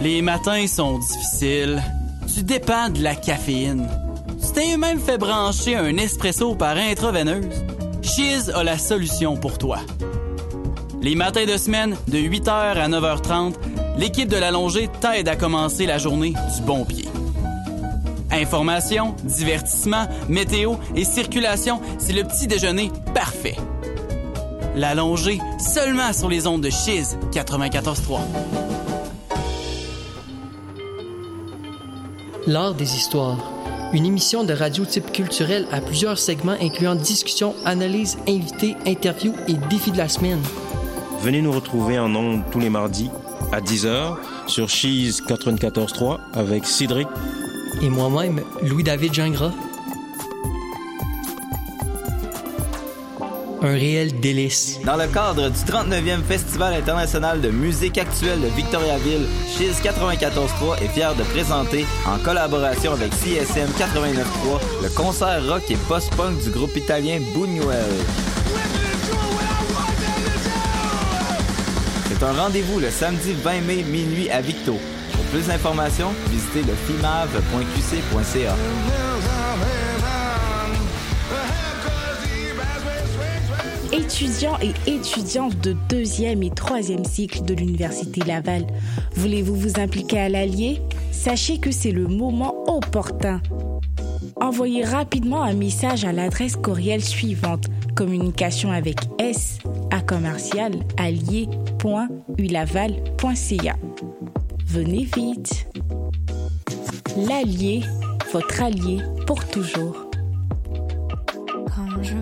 Les matins sont difficiles. Tu dépends de la caféine. Tu t'es même fait brancher un espresso par intraveineuse. Chiz a la solution pour toi. Les matins de semaine, de 8h à 9h30, l'équipe de l'allongée t'aide à commencer la journée du bon pied. Information, divertissement, météo et circulation, c'est le petit déjeuner parfait. L'allongée, seulement sur les ondes de Chiz 94.3. L'art des histoires. Une émission de radio type culturel à plusieurs segments incluant discussions, analyses, invités, interviews et défis de la semaine. Venez nous retrouver en ondes tous les mardis à 10h sur Cheese 94.3 avec Cédric Et moi-même, Louis-David Gingras. Un réel délice. Dans le cadre du 39e Festival international de musique actuelle de Victoriaville, Chiz 94.3 est fier de présenter, en collaboration avec CSM 89.3, le concert rock et post-punk du groupe italien Buñuel. C'est un rendez-vous le samedi 20 mai minuit à Victo. Pour plus d'informations, visitez le fimave.qc.ca. Étudiants et étudiantes de deuxième et troisième cycle de l'Université Laval, voulez-vous vous impliquer à l'Allier? Sachez que c'est le moment opportun. Envoyez rapidement un message à l'adresse courriel suivante communication avec S à commercial allier.ulaval.ca. Venez vite. L'Allier, votre allié pour toujours. Je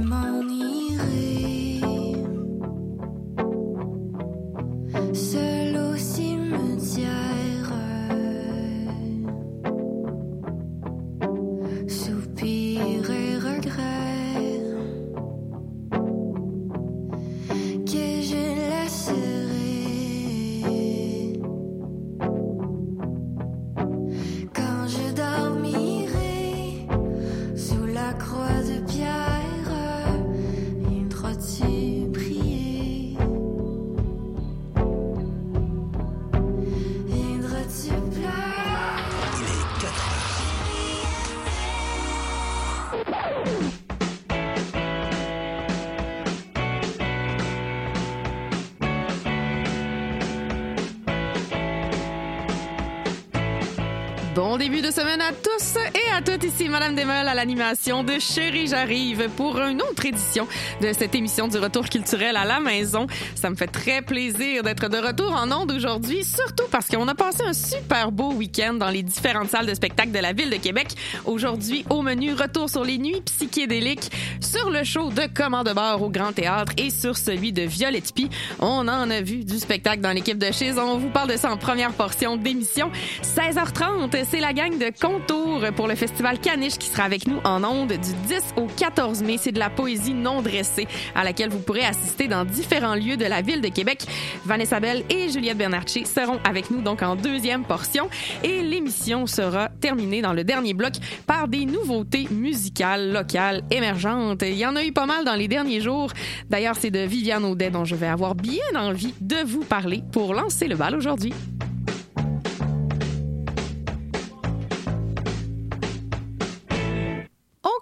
Bon début de semaine à tous et à toutes. Ici Madame Desmeules à l'animation de Chérie J'arrive pour une autre édition de cette émission du retour culturel à la maison. Ça me fait très plaisir d'être de retour en ondes aujourd'hui, surtout parce qu'on a passé un super beau week-end dans les différentes salles de spectacle de la ville de Québec. Aujourd'hui, au menu, retour sur les nuits psychédéliques, sur le show de Commande Bar au Grand Théâtre et sur celui de Violette Pie. On en a vu du spectacle dans l'équipe de Chiz. On vous parle de ça en première portion d'émission. 16h30, c'est la gang de Contour pour le festival Caniche qui sera avec nous en ondes du 10 au 14 mai. C'est de la poésie non dressée à laquelle vous pourrez assister dans différents lieux de la ville de Québec. Vanessa Bell et Juliette Bernarcci seront avec nous donc en deuxième portion et l'émission sera terminée dans le dernier bloc par des nouveautés musicales locales émergentes. Il y en a eu pas mal dans les derniers jours. D'ailleurs, c'est de Viviane Audet dont je vais avoir bien envie de vous parler pour lancer le bal aujourd'hui.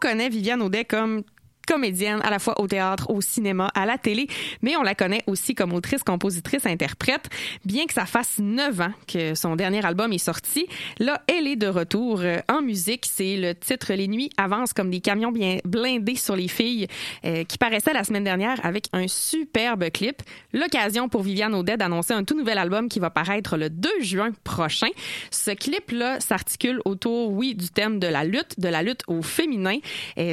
Connaît Viviane Audet comme comédienne à la fois au théâtre, au cinéma, à la télé, mais on la connaît aussi comme autrice, compositrice, interprète. Bien que ça fasse neuf ans que son dernier album est sorti, là, elle est de retour euh, en musique. C'est le titre Les nuits avancent comme des camions bien blindés sur les filles euh, qui paraissait la semaine dernière avec un superbe clip. L'occasion pour Viviane Audet d'annoncer un tout nouvel album qui va paraître le 2 juin prochain. Ce clip-là s'articule autour, oui, du thème de la lutte, de la lutte au féminin.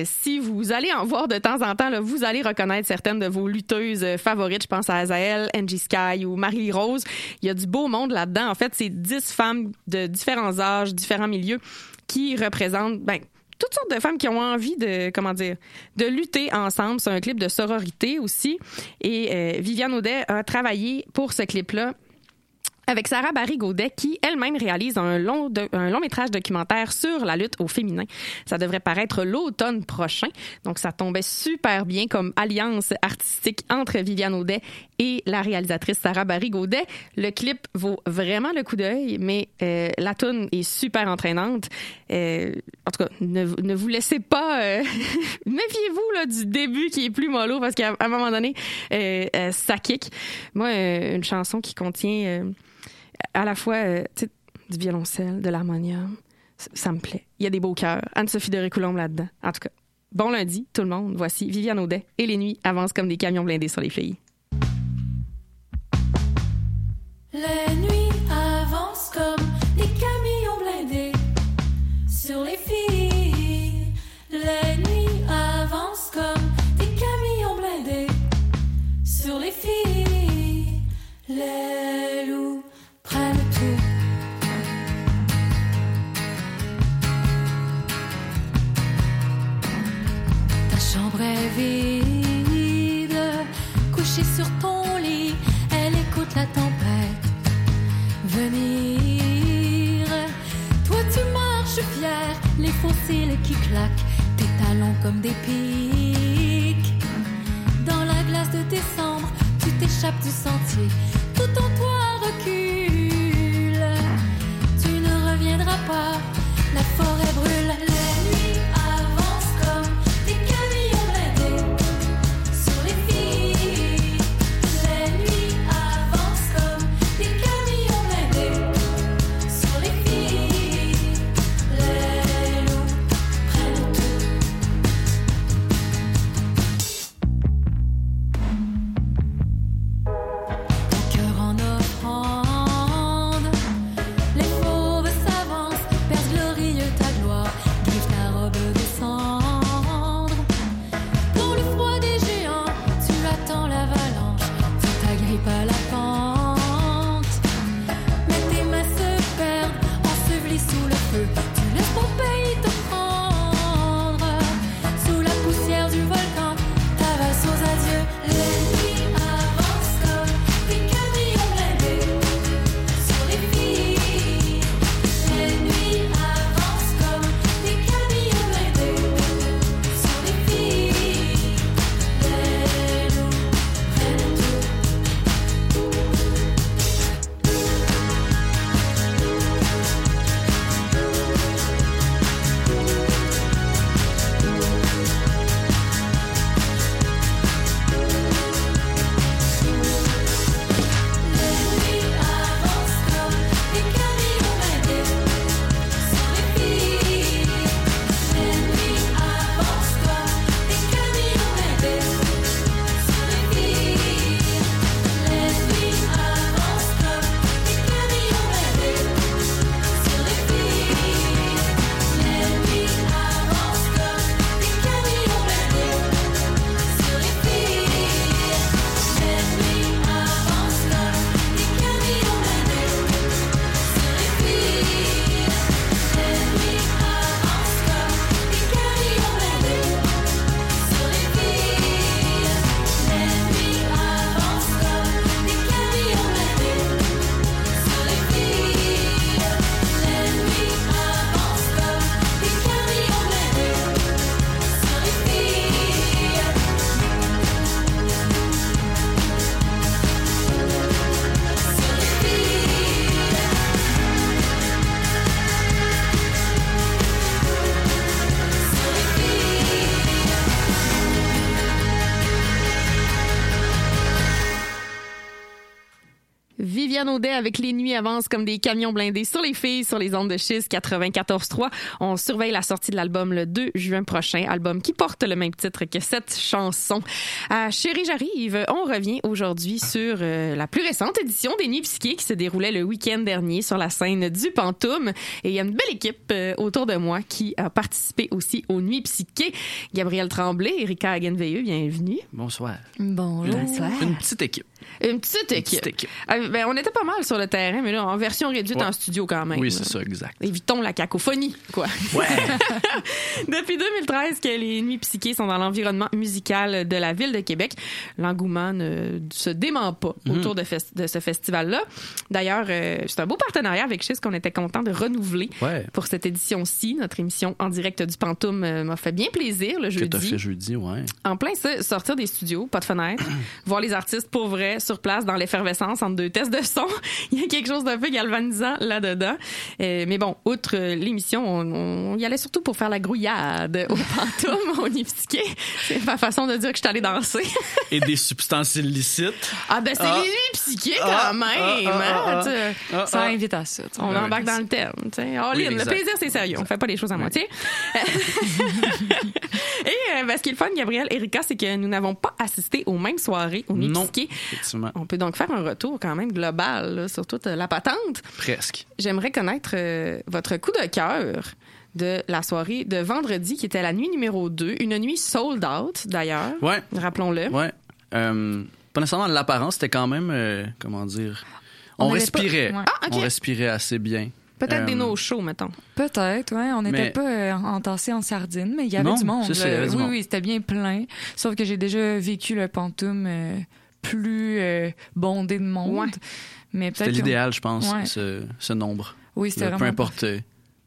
Si vous allez en voir de temps en temps, vous allez reconnaître certaines de vos lutteuses euh, favorites. Je pense à Azael, Angie Sky ou Marie Rose. Il y a du beau monde là-dedans. En fait, c'est 10 femmes de différents âges, différents milieux qui représentent, ben, toutes sortes de femmes qui ont envie de comment dire de lutter ensemble. C'est un clip de sororité aussi. Et euh, Viviane Audet a travaillé pour ce clip-là avec Sarah Barry Gaudet qui elle-même réalise un long, un long métrage documentaire sur la lutte au féminin. Ça devrait paraître l'automne prochain, donc ça tombait super bien comme alliance artistique entre Viviane Audet et la réalisatrice Sarah Barry Gaudet. Le clip vaut vraiment le coup d'œil, mais euh, la tune est super entraînante. Euh, en tout cas, ne, ne vous laissez pas... euh, Méfiez-vous du début qui est plus mollo parce qu'à un moment donné, euh, ça kick. Moi, une chanson qui contient à la fois du violoncelle, de l'harmonium, ça me plaît. Il y a des beaux cœurs. Anne-Sophie de Récoulombe là-dedans. En tout cas, bon lundi, tout le monde. Voici Viviane Audet et les nuits avancent comme des camions blindés sur les filles. Les nuits Audet avec les nuits avancent comme des camions blindés sur les filles, sur les ondes de schiste 94.3. On surveille la sortie de l'album le 2 juin prochain, album qui porte le même titre que cette chanson. À Chérie j'arrive, on revient aujourd'hui sur euh, la plus récente édition des Nuits psychiques qui se déroulait le week-end dernier sur la scène du Pantoum. Et il y a une belle équipe euh, autour de moi qui a participé aussi aux Nuits psychiques. Gabriel Tremblay, Erika Hagenveilleux, bienvenue. Bonsoir. Bonjour. Une petite équipe. Une petite équipe. petite équipe. Euh, ben, on était pas mal sur le terrain, mais là, en version réduite Ouais. en studio quand même. Oui, c'est ça, exact. Évitons la cacophonie, quoi. Ouais. Depuis 2013 que les Nuits psychées sont dans l'environnement musical de la ville de Québec, l'engouement ne se dément pas Mhm. autour de, ce festival-là. D'ailleurs, euh, c'est un beau partenariat avec Chiz qu'on était content de renouveler Ouais. pour cette édition-ci. Notre émission en direct du Pantoum euh, m'a fait bien plaisir le Que t'as jeudi. fait jeudi, ouais. En plein ça, sortir des studios, pas de fenêtre, voir les artistes pour vrai sur place dans l'effervescence entre deux tests de son. Il y a quelque chose d'un peu galvanisant là-dedans. Euh, mais bon, outre euh, l'émission, on, on y allait surtout pour faire la grouillade au pantoum, au Niftiquet. C'est ma façon de dire que je suis allée danser. Et des substances illicites. Ah ben c'est Ah. nuits psychiques Ah. quand même. Ah, ah, hein, ah, Ça invite à ça. On embarque dans le sais. All Oui, le plaisir, c'est sérieux. On fait pas les choses à moitié. Et euh, ben, ce qui est le fun, Gabriel, Erika, c'est que nous n'avons pas assisté aux mêmes soirées au Non. Effectivement. On peut donc faire un retour quand même global là, sur toute la patente. Presque. J'aimerais connaître euh, votre coup de cœur de la soirée de vendredi, qui était la nuit numéro 2. Une nuit sold out, d'ailleurs. Ouais. Rappelons-le. Ouais. Euh, pas nécessairement de l'apparence, c'était quand même, euh, comment dire, on, respirait. pas- ouais. Ah. On respirait assez bien. Peut-être Euh, des no-shows, mettons. Peut-être, ouais. On n'était Mais- pas euh, entassés en sardines, mais il y avait Non, du monde. c'est ça, il y là. avait du oui, monde. oui, c'était bien plein. Sauf que j'ai déjà vécu le pantoum euh, plus euh, bondé de monde. Ouais. Mais C'était peut-être l'idéal, je pense, Ouais. ce, ce nombre. Oui, c'était Peu vraiment. importe.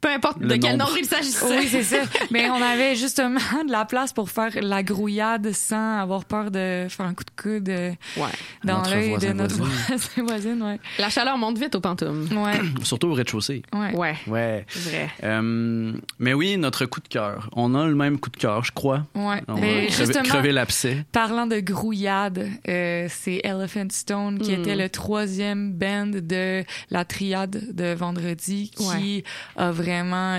Peu importe Le de quel nombre. nombre il s'agissait. Oui, c'est ça. Mais on avait justement de la place pour faire la grouillade sans avoir peur de faire un coup de coude euh, Ouais. dans l'œil de notre voisine. voisin voisine. Ouais. La chaleur monte vite au pantoum. Ouais. Surtout au rez-de-chaussée. Ouais. Ouais, Ouais. c'est vrai. Euh, mais oui, notre coup de cœur. On a le même coup de cœur, je crois. Ouais. On va Mais crever, justement, crever l'abcès. Parlant de grouillade, euh, c'est Elephant Stone qui Mm. était le troisième band de la triade de vendredi qui a vraiment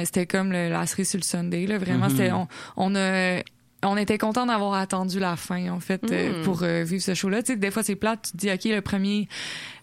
c'était comme le, la cerise sur le Sunday là vraiment Mhm. c'était on, on a on était content d'avoir attendu la fin en fait euh, Mm. pour euh, vivre ce show là tu sais des fois c'est plate tu te dis ok le premier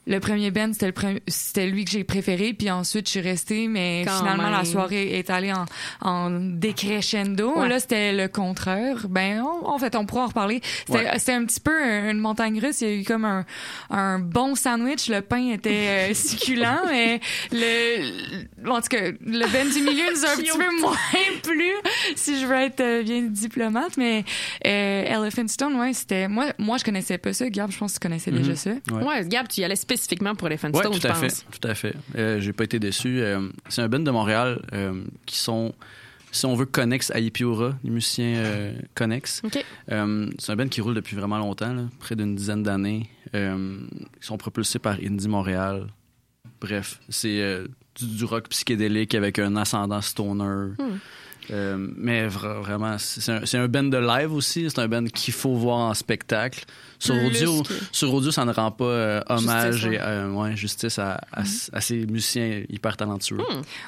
le premier band c'était le premier c'était lui que j'ai préféré puis ensuite je suis restée mais Quand finalement la soirée est allée en, en décrescendo. Ouais. là c'était le contraire. Ben on- en fait on pourra en reparler. C'était Ouais. c'était un petit peu une montagne russe. Il y a eu comme un, un bon sandwich. Le pain était euh, succulent mais le en tout cas le band du milieu nous a un petit peu moins plu si je veux être euh, bien diplomate mais euh, Elephant Stone ouais c'était moi moi je connaissais pas ça. Gab je pense que tu connaissais déjà ça. Ouais. Ouais, Gab, tu y allais spécifiquement pour les Ouais, Stone, tout je à pense. fait, tout à fait. Euh, J'ai pas été déçu. Euh, c'est un band de Montréal euh, qui sont, si on veut, connexes à Ipiora, les musiciens connexes. C'est un band qui roule depuis vraiment longtemps, là, près d'une dizaine d'années. Ils sont propulsés par Indie Montréal. Bref, c'est du, du rock psychédélique avec un ascendant stoner. Hmm. Euh, mais vra- vraiment, c'est un, c'est un band de live aussi. C'est un band qu'il faut voir en spectacle. Sur Plus audio, que- sur audio, ça ne rend pas euh, hommage Justice, et euh, ouais, justice à, à, à ces musiciens hyper talentueux.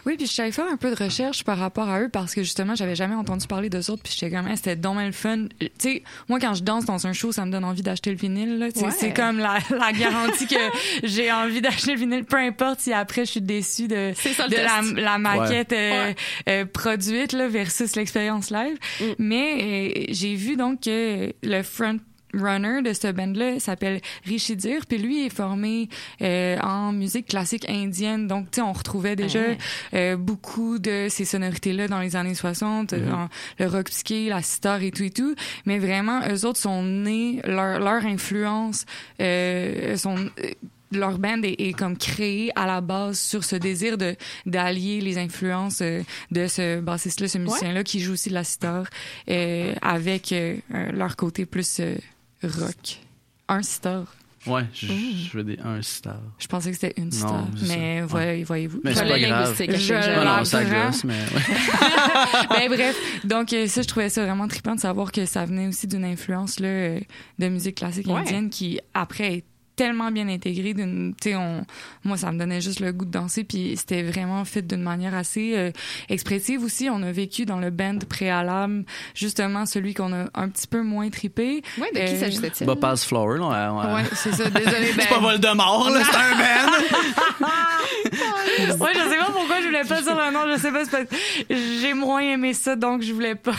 Oui, puis je savais faire un peu de recherche par rapport à eux parce que justement, j'avais jamais entendu parler d'eux autres, puis j'étais comme, Hey, c'était dommage le fun. Tu sais, moi, quand je danse dans un show, ça me donne envie d'acheter le vinyle. là. Ouais. C'est comme la, la garantie que j'ai envie d'acheter le vinyle, peu importe si après je suis déçue de, de la, maquette euh, Ouais. euh, produite là, versus l'expérience live. Mm. Mais euh, j'ai vu donc que le front runner de ce band-là s'appelle Rishi Dir, puis lui est formé euh, en musique classique indienne. Donc, tu sais, on retrouvait déjà euh, beaucoup de ces sonorités-là dans les années 60, euh, en- le rock psyché, la sitar et tout et tout. Mais vraiment, eux autres sont nés, leur, leur influence, euh, sont... euh, leur band est, est comme créé à la base sur ce désir de d'allier les influences euh, de ce bassiste-là, ce musicien-là qui joue aussi de la sitar euh, avec euh, leur côté plus euh, rock. Un sitar. Ouais, je, je veux des un star. Je pensais que c'était une c'est ça. mais voyez- voyez-vous. Mais Je c'est pas grave. linguistique, Je je- Non, non, ça l'apprends. gosse, mais ouais. ben bref, donc euh, ça je trouvais ça vraiment trippant de savoir que ça venait aussi d'une influence là euh, de musique classique Ouais. indienne qui après est tellement bien intégrée d'une tu sais on moi ça me donnait juste le goût de danser puis c'était vraiment fait d'une manière assez euh, expressive aussi on a vécu dans le band préalable justement celui qu'on a un petit peu moins trippé Ouais, de qui Euh, s'agissait-il? Bah, Paz Flower, là. ouais, ouais. ouais c'est ça désolé ben, C'est pas Voldemort, là, c'est un band! ouais je sais pas pourquoi je voulais pas dire le nom je sais pas j'ai moins aimé ça donc je voulais pas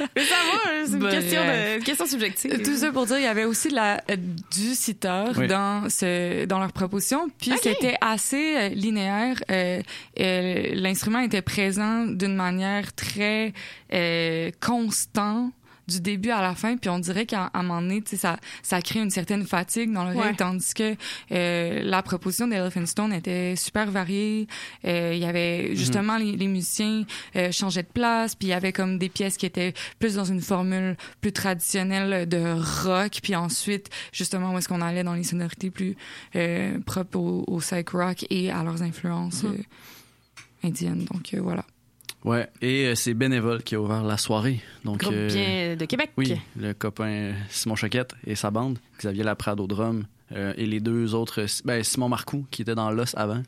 Mais ça va, c'est une question, de, une question subjective. Tout ça pour dire, il y avait aussi de la, euh, du citeur Oui. dans, ce, dans leur proposition. Puis c'était assez euh, linéaire. Euh, euh, L'instrument était présent d'une manière très euh, constante du début à la fin, puis on dirait qu'à un moment donné, tu sais, ça, ça crée une certaine fatigue dans l'oreille, Ouais. tandis que euh, la proposition d'Elephant Stone était super variée. Euh, Il y avait justement les, les musiciens euh, changeaient de place, puis il y avait comme des pièces qui étaient plus dans une formule plus traditionnelle de rock, puis ensuite justement où est-ce qu'on allait dans les sonorités plus euh, propres au, au psych rock et à leurs influences euh, indiennes. Donc euh, voilà. Ouais, et euh, c'est Bénévole qui a ouvert la soirée. Donc, Groupe euh, bien de Québec. Oui, le copain euh, Simon Choquette et sa bande, Xavier Laprade au drum, euh, et les deux autres, ben, Simon Marcoux qui était dans l'os avant.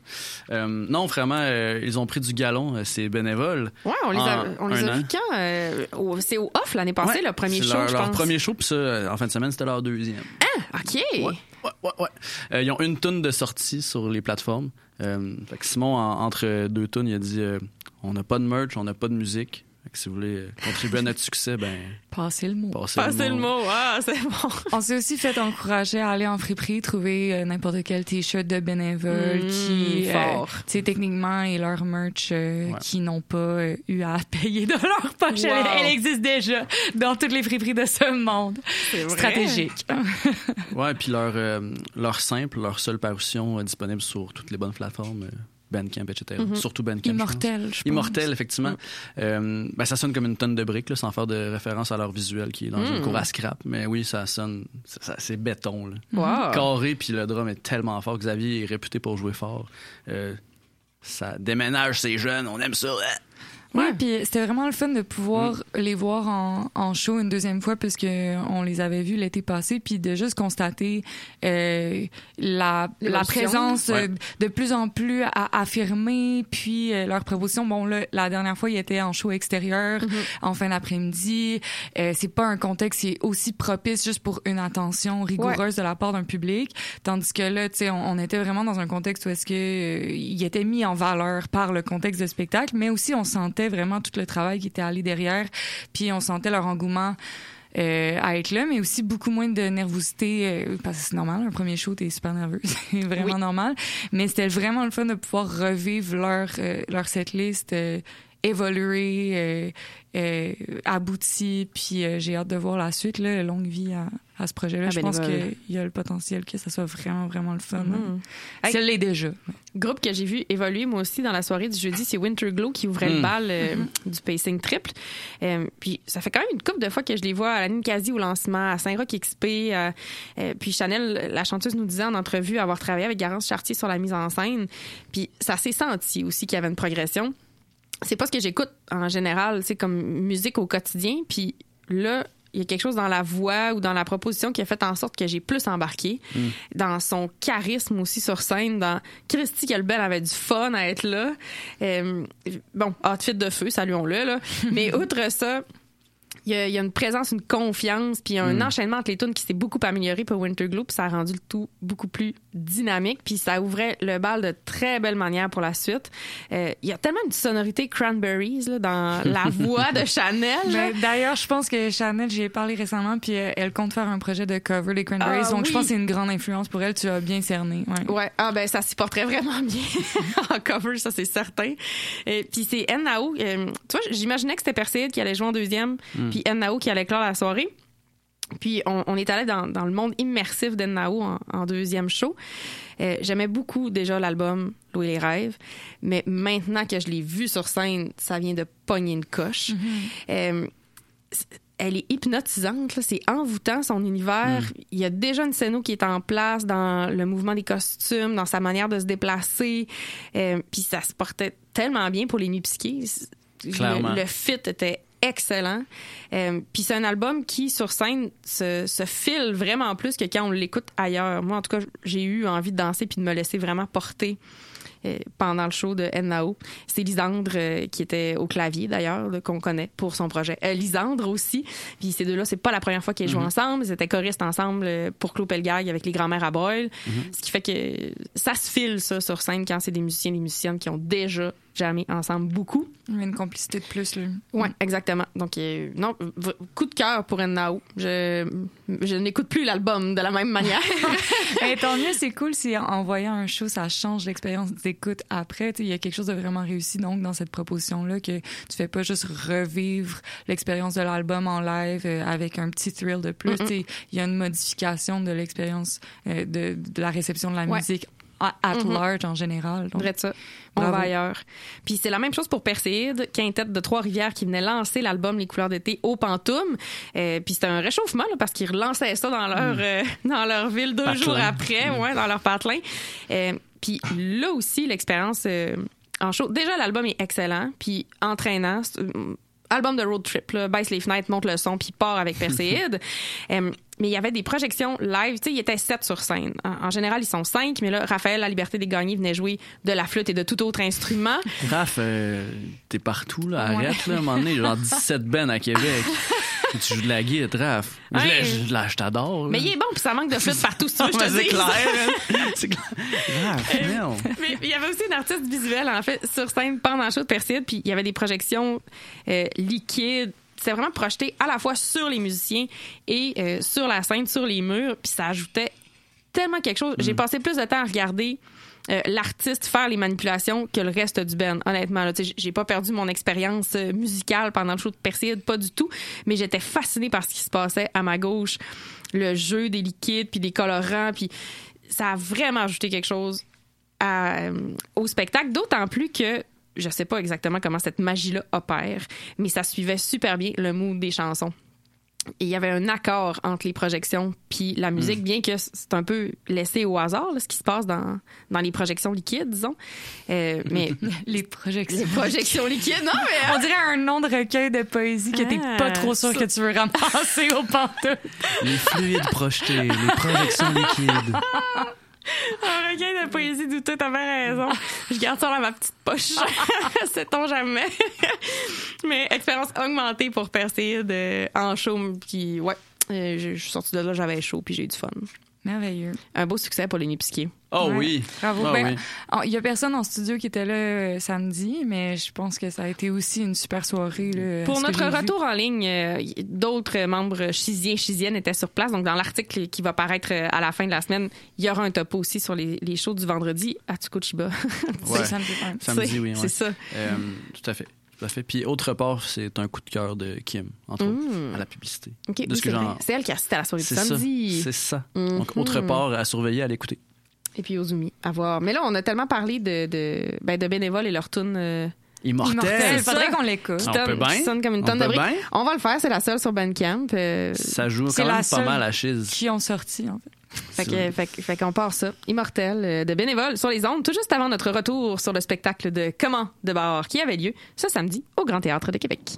Euh, non, vraiment, euh, ils ont pris du galon, c'est bénévole. Ouais, on les a, on les a vus an. quand? c'est au off l'année passée, Ouais, le premier show, leur, je leur pense. premier show, puis ça, en fin de semaine, c'était leur deuxième. OK. Ouais, ouais, ouais, ils ont une tonne de sortie sur les plateformes. Fait que Simon, en- entre deux tonnes, il a dit on n'a pas de merch, on n'a pas de musique. Fait que si vous voulez euh, contribuer à notre succès, ben, Passez le mot. passez, Passez le mot. Ah, c'est bon. On s'est aussi fait encourager à aller en friperie, trouver euh, n'importe quel t-shirt de bénévoles Mmh, qui, euh, fort. tu sais, techniquement, et leur merch euh, Ouais. qui n'ont pas euh, eu à payer de leur poche. Wow. Elle, elle existe déjà dans toutes les friperies de ce monde. C'est vrai. Stratégique. Ouais, puis leur, euh, leur simple, leur seule parution euh, disponible sur toutes les bonnes plateformes, euh, Bandcamp, etc. Surtout Bandcamp. je pense. Immortel, je pense. Immortel, effectivement. Euh, ben, ça sonne comme une tonne de briques, là, sans faire de référence à leur visuel qui est dans une cour à scrap. Mais oui, ça sonne. c'est béton. Là. Wow. Carré, puis le drum est tellement fort. Xavier est réputé pour jouer fort. Euh, ça déménage ces jeunes, on aime ça. Oui, puis c'était vraiment le fun de pouvoir les voir en, en show une deuxième fois parce que on les avait vus l'été passé, puis de juste constater euh, la, la présence Ouais. euh, de plus en plus à affirmer, puis euh, leur proposition. Bon, là, la dernière fois, ils étaient en show extérieur en fin d'après-midi. Euh, c'est pas un contexte qui est aussi propice juste pour une attention rigoureuse de la part d'un public, tandis que là, tu sais, on, on était vraiment dans un contexte où est-ce que euh, il était mis en valeur par le contexte de spectacle, mais aussi on sentait vraiment tout le travail qui était allé derrière, puis on sentait leur engouement. euh, à être là, mais aussi beaucoup moins de nervosité, euh, parce que c'est normal, un premier show, t'es super nerveux, c'est vraiment Oui. normal. Mais c'était vraiment le fun de pouvoir revivre leur, euh, leur setlist, euh, évoluer, abouti, puis j'ai hâte de voir la suite, là, longue vie à, à ce projet-là. Ah, Je pense bénévole. qu'il y a le potentiel que ça soit vraiment, vraiment le fun. Hein. Hey. Si elle l'est déjà. Groupe que j'ai vu évoluer moi aussi dans la soirée du jeudi, c'est Winter Glow qui ouvrait le Mm. bal euh, du pacing triple. Euh, puis ça fait quand même une couple de fois que je les vois à la Ninkasi au lancement, à Saint-Roch XP. euh, euh, puis Chanel, la chanteuse, nous disait en entrevue avoir travaillé avec Garance Chartier sur la mise en scène. Puis ça s'est senti aussi qu'il y avait une progression. C'est pas ce que j'écoute en général, c'est comme musique au quotidien. Puis là, il y a quelque chose dans la voix ou dans la proposition qui a fait en sorte que j'ai plus embarqué. Dans son charisme aussi sur scène, dans Christy Kelbel avait du fun à être là. Euh, bon, outfit de feu, saluons-le, là. Mais outre ça, il y, a, il y a une présence, une confiance, puis un enchaînement entre les tunes qui s'est beaucoup amélioré pour Winter Glow, puis ça a rendu le tout beaucoup plus dynamique, puis ça ouvrait le bal de très belle manière pour la suite. Euh, Il y a tellement une sonorité cranberries là, dans la voix de Chanel. D'ailleurs, je pense que Chanel, j'y ai parlé récemment, puis euh, elle compte faire un projet de cover des Cranberries, Ah, donc je pense que c'est une grande influence pour elle. Tu as bien cerné. Ouais. Ouais, ah ben ça s'y porterait vraiment bien en cover, ça c'est certain. Et puis c'est Nao, euh, tu vois, j'imaginais que c'était Perseid qui allait jouer en deuxième, puis Nao qui allait clore la soirée. Puis on, on est allé dans, dans le monde immersif d'Ennao en, en deuxième show. Euh, J'aimais beaucoup déjà l'album Louis les rêves, mais maintenant que je l'ai vu sur scène, ça vient de pogner une coche. Euh, c- elle est hypnotisante, c'est envoûtant son univers. Il y a déjà une scéno qui est en place dans le mouvement des costumes, dans sa manière de se déplacer. Euh, Puis ça se portait tellement bien pour les. Clairement. Le, le fit était excellent. Euh, Puis c'est un album qui, sur scène, se, se file vraiment plus que quand on l'écoute ailleurs. Moi, en tout cas, j'ai eu envie de danser puis de me laisser vraiment porter euh, pendant le show de Nao. C'est Lisandre euh, qui était au clavier d'ailleurs, qu'on connaît pour son projet. Lisandre aussi. Puis ces deux-là, c'est pas la première fois qu'ils jouent ensemble. Ils étaient choristes ensemble pour Claude Pelgag avec les grands-mères à Boyle. Ce qui fait que ça se file ça sur scène quand c'est des musiciens et des musiciennes qui ont déjà jammé ensemble beaucoup. Une complicité de plus, là. Ouais, exactement. Donc, euh, non, coup de cœur pour Nao. Je, je n'écoute plus l'album de la même manière. Et tant mieux, c'est cool si en voyant un show, ça change l'expérience d'écoute après. Il y a quelque chose de vraiment réussi donc dans cette proposition-là que tu fais pas juste revivre l'expérience de l'album en live euh, avec un petit thrill de plus. Il y a une modification de l'expérience euh, de, de la réception de la Ouais. musique à at Mhm. large en général. Donc, ça. On Bravo. va ailleurs. Puis c'est la même chose pour Perséide, quintette de Trois-Rivières qui venait lancer l'album Les couleurs d'été au Pantoum. Euh, puis c'était un réchauffement là, parce qu'ils relançaient ça dans leur euh, dans leur ville deux Patelin. jours après, Mm. ouais, dans leur patelin. Euh, puis là aussi l'expérience en show. Déjà l'album est excellent, puis entraînant. Album de road trip, là, baisse les fenêtres, monte le son, puis part avec Perséide. Euh, mais il y avait des projections live. Tu sais, il était sept sur scène. En, en général, ils sont cinq, mais là, Raphaël, La Liberté des Gagnés, venait jouer de la flûte et de tout autre instrument. Raph, euh, t'es partout, là. Ouais. Arrête, là, à un moment donné. Genre 17 bennes à Québec. Tu joues de la guitare, Raph. Je Ouais. je je t'adore. Mais il est bon, puis ça manque de flûte partout, si tu veux, je te c'est dis. clair, hein. C'est clair. Raph, merde. Mais il y avait aussi une artiste visuelle, en fait, sur scène pendant le show de Perside, puis il y avait des projections euh, liquides. C'était vraiment projeté à la fois sur les musiciens et euh, sur la scène, sur les murs, puis ça ajoutait tellement quelque chose. J'ai passé plus de temps à regarder euh, l'artiste faire les manipulations que le reste du band. Honnêtement, là, j'ai pas perdu mon expérience euh, musicale pendant le show de Perside, pas du tout, mais j'étais fascinée par ce qui se passait à ma gauche, le jeu des liquides puis des colorants, puis ça a vraiment ajouté quelque chose euh, au spectacle, d'autant plus que je sais pas exactement comment cette magie-là opère, mais ça suivait super bien le mood des chansons. Et il y avait un accord entre les projections puis la musique, bien que c'est un peu laissé au hasard, là, ce qui se passe dans, dans les projections liquides, disons. Euh, mais les projections. les projections liquides, non, mais... On dirait un nom de recueil de poésie que t'es pas trop sûr ça- que tu veux ramasser au pantoufle. Les fluides projetés, les projections liquides. Un regain de poésie douteux, t'avais raison. Je garde ça dans ma petite poche. Sait-on jamais. Mais expérience augmentée pour Perséide euh, en show. Puis ouais, euh, je je suis sortie de là, j'avais chaud, puis j'ai eu du fun. Merveilleux. Un beau succès pour les. Oh Ouais. oui. Bravo. Ah Ben, oui. Il y a personne en studio qui était là euh, samedi, mais je pense que ça a été aussi une super soirée. là, Pour notre vu. retour en ligne, euh, d'autres membres chisiens, chisiennes étaient sur place. Donc, dans l'article qui va paraître euh, à la fin de la semaine, il y aura un topo aussi sur les, les shows du vendredi à Tukochiba. Ouais. Samedi, oui. ouais. C'est ça. Euh, tout à fait. Tout à fait. Puis, autre part, c'est un coup de cœur de Kim, entre autres, à la publicité. De ce c'est que j'en- vrai. C'est elle qui a assisté à la soirée du C'est ça. samedi. C'est ça. Donc, Mhm. autre part à surveiller, à l'écouter. Et puis Ozumi, à voir. Mais là, on a tellement parlé de, de, ben, de bénévoles et leur tune euh, Immortel. Immortel. ça. Faudrait qu'on l'écoute. qui, On peut bien. sonne comme une On tonne de peut briques. bien. On va le faire, c'est la seule sur Bandcamp. euh, Ça joue C'est quand même pas mal à Chiz. Qui ont sorti, en fait. Fait que- fait que- fait qu'on part ça. Immortel euh, de bénévoles sur les ondes, tout juste avant notre retour sur le spectacle de Comment de bar qui avait lieu ce samedi au Grand Théâtre de Québec.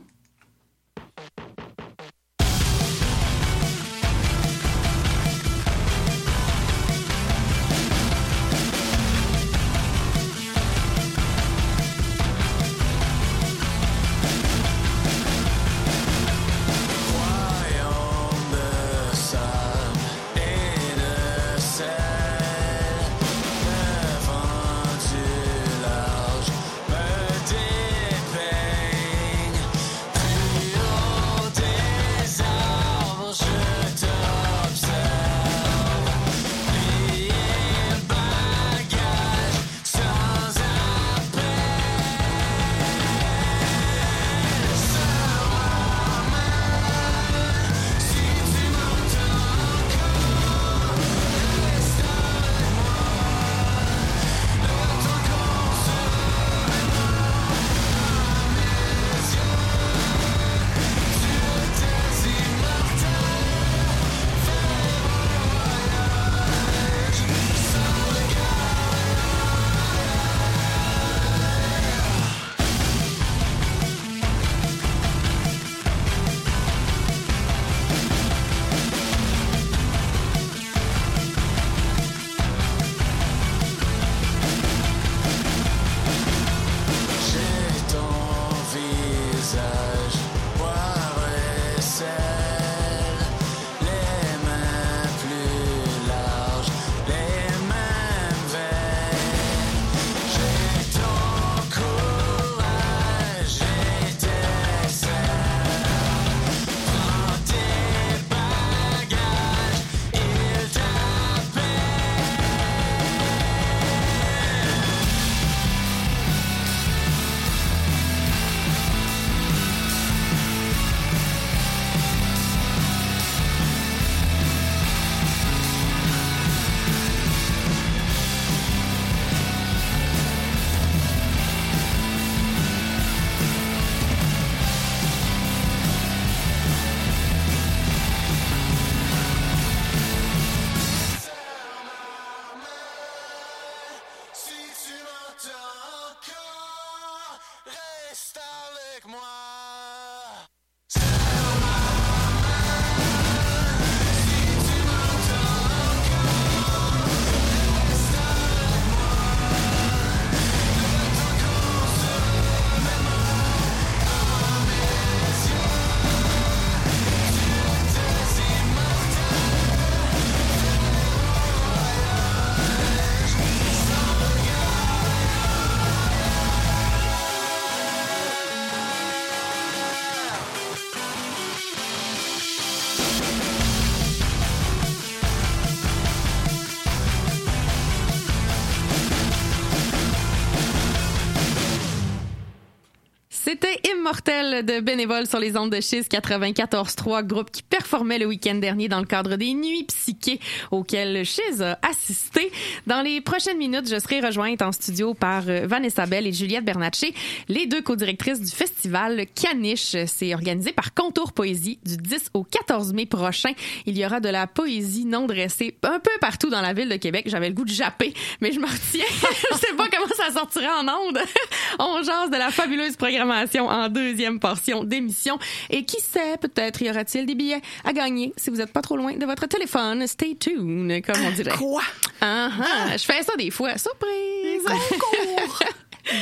C'était Immortel de Bénévole sur les ondes de Chiz 94.3, groupe qui performait le week-end dernier dans le cadre des Nuits psychées auxquelles Chiz a assisté. Dans les prochaines minutes, je serai rejointe en studio par euh, Vanessa Bell et Juliette Bernatchez, les deux co-directrices du festival Caniche. C'est organisé par Contour Poésie du 10 au 14 mai prochain. Il y aura de la poésie non dressée un peu partout dans la ville de Québec. J'avais le goût de japper, mais je m'en retiens. je sais pas comment ça sortira en ondes. On jase de la fabuleuse programmation en deuxième portion d'émission. Et qui sait, peut-être y aura-t-il des billets à gagner si vous n'êtes pas trop loin de votre téléphone. Stay tuned, comme on dirait. Quoi? Ah, ah, je fais ça des fois. Surprise!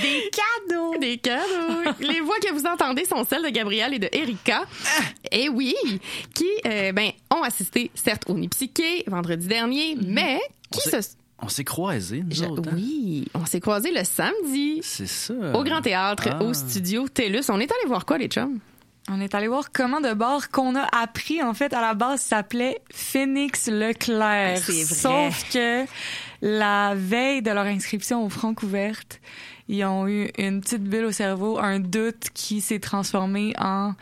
Des cadeaux! Des cadeaux! Les voix que vous entendez sont celles de Gabrielle et de Erika. Et oui, qui euh, ben, ont assisté, certes, au Nid Psyché vendredi dernier, mais qui se... On s'est croisés, nous Je- autres. hein? oui, on s'est croisés le samedi C'est ça. au Grand Théâtre, Ah. au studio TELUS. On est allé voir quoi, les chums? On est allé voir comment de bord qu'on a appris, en fait, à la base, s'appelait Phoenix Leclerc. Ah, c'est vrai. Sauf que la veille de leur inscription au Francouverte, ils ont eu une petite bulle au cerveau, un doute qui s'est transformé en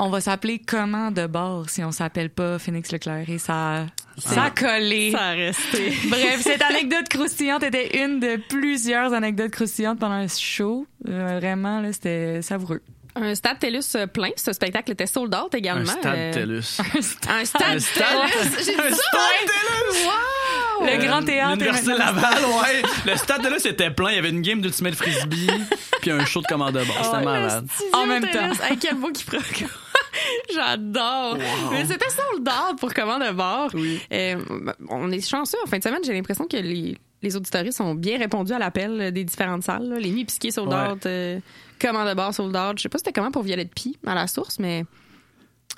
on va s'appeler comment de bord si on s'appelle pas Phoenix Leclerc et ça ça a collé. Ça a resté. Bref, cette anecdote croustillante était une de plusieurs anecdotes croustillantes pendant le show. Euh, vraiment là, c'était savoureux. Un stade TELUS euh, plein. Ce spectacle était sold out également. Un stade Euh, TELUS. Un stade Un stade- TELUS. J'ai dit Un ça. stade Wow! Le Grand Théâtre. est L'Université Laval, ouais. Le stade de là, c'était plein. Il y avait une game d'Ultimate Frisbee, puis un show de commande de bord. C'était Ouais, malade. En même TELUS. temps. Hey, quel beau qui J'adore. Mais c'était sold out pour commande de bord. Euh, on est chanceux. En fin de semaine, j'ai l'impression que les, les auditoristes ont bien répondu à l'appel des différentes salles. là. Les nuits pisquées sold Ouais. out, euh, commande de bord sold out. Je sais pas c'était comment pour Violette Pie à la source, mais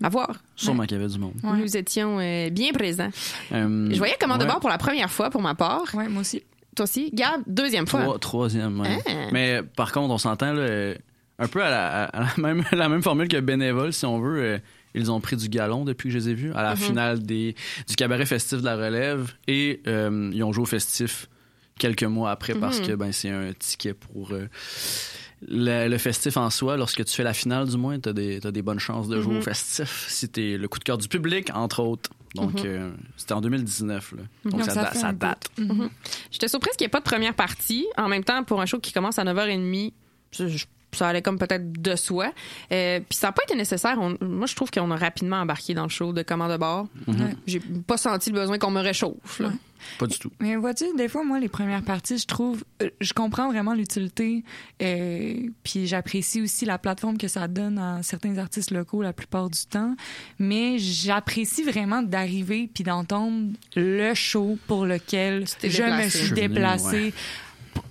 à voir. Sûrement qu'il y avait du monde. Ouais. Nous étions euh, bien présents. Euh, Je voyais commande de bord pour la première fois pour ma part. Ouais, moi aussi. Toi aussi? Garde, deuxième fois. Trois- troisième, ouais. Ah. Mais par contre, on s'entend là, euh, un peu à la, à la même, la même formule que Bénévole, si on veut. euh, ils ont pris du galon depuis que je les ai vus à la Mhm. finale des, du cabaret festif de la relève et euh, ils ont joué au festif quelques mois après parce Mhm. que ben, c'est un ticket pour euh, le, le festif en soi. Lorsque tu fais la finale, du moins, tu as des, t'as des bonnes chances de jouer Mhm. au festif si t'es le coup de cœur du public, entre autres. Donc, Mhm. euh, c'était en 2019. Là. Donc, Donc, ça, ça date. Mhm. J'étais surprise qu'il n'y ait pas de première partie. En même temps, pour un show qui commence à 9h30, ça, je- ça allait comme peut-être de soi. Euh, Puis ça n'a pas été nécessaire. On- moi, je trouve qu'on a rapidement embarqué dans le show de commande de bord. Mhm. J'ai pas senti le besoin qu'on me réchauffe. là. Pas du tout. Mais vois-tu, des fois, moi, les premières parties, je trouve, euh, je comprends vraiment l'utilité, euh, puis j'apprécie aussi la plateforme que ça donne à certains artistes locaux la plupart du temps, mais j'apprécie vraiment d'arriver puis d'entendre le show pour lequel je me déplacé. suis déplacée ouais.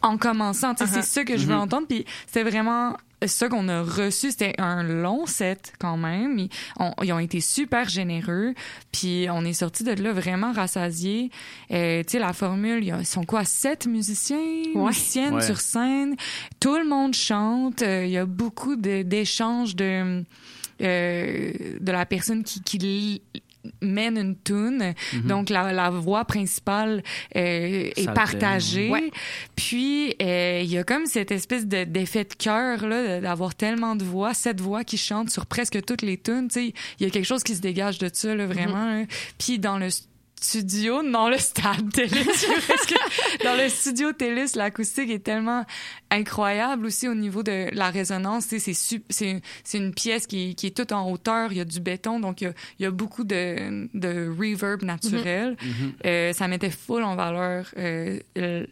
En commençant. Sais, Uh-huh. C'est ça que je veux Mhm. entendre, puis c'était vraiment ça qu'on a reçu, c'était un long set quand même. Ils ont, ils ont été super généreux, puis on est sorti de là vraiment rassasiés. Euh, tu sais, la formule, ils sont quoi, sept musiciens, Ouais. musiciennes Ouais. sur scène. Tout le monde chante. Euh, Il y a beaucoup de- d'échanges de, euh, de la personne qui, qui mène une tune. Donc, la, la voix principale euh, est partagée. Ouais. Puis, euh, il y a comme cette espèce de- d'effet de cœur, là, de- d'avoir tellement de voix, cette voix qui chante sur presque toutes les tunes. Tu sais, il y a quelque chose qui se dégage de ça, là, vraiment. là. Puis, dans le studio, dans le stade TELUS, parce que dans le studio TELUS, l'acoustique est tellement incroyable aussi au niveau de la résonance. Tu sais, C'est sup- c'est c'est une pièce qui, est- qui est toute en hauteur, il y a du béton, donc il y a, il y a beaucoup de, de reverb naturel. Euh, ça mettait full en valeur euh,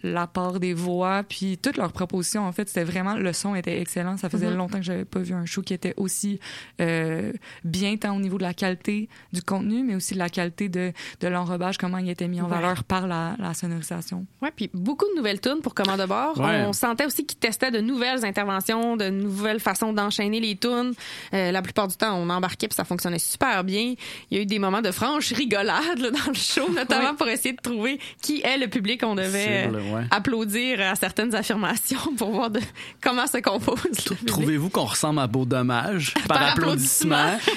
l'apport des voix, puis toutes leurs propositions, en fait, c'était vraiment, le son était excellent. Ça faisait Mhm. longtemps que j'avais pas vu un show qui était aussi euh, bien, tant au niveau de la qualité du contenu, mais aussi de la qualité de, de l'enrobage, comment il était mis en Ouais. valeur par la, la sonorisation. Ouais, puis beaucoup de nouvelles tunes pour commande de bord. Ouais. On sentait aussi qu'ils testaient de nouvelles interventions, de nouvelles façons d'enchaîner les tunes. Euh, la plupart du temps, on embarquait puis ça fonctionnait super bien. Il y a eu des moments de franche rigolade là, dans le show, notamment pour essayer de trouver qui est le public qu'on devait euh, ouais. applaudir à certaines affirmations pour voir de comment se compose. Trouvez-vous qu'on ressemble à Beau Dommage par, Par applaudissement?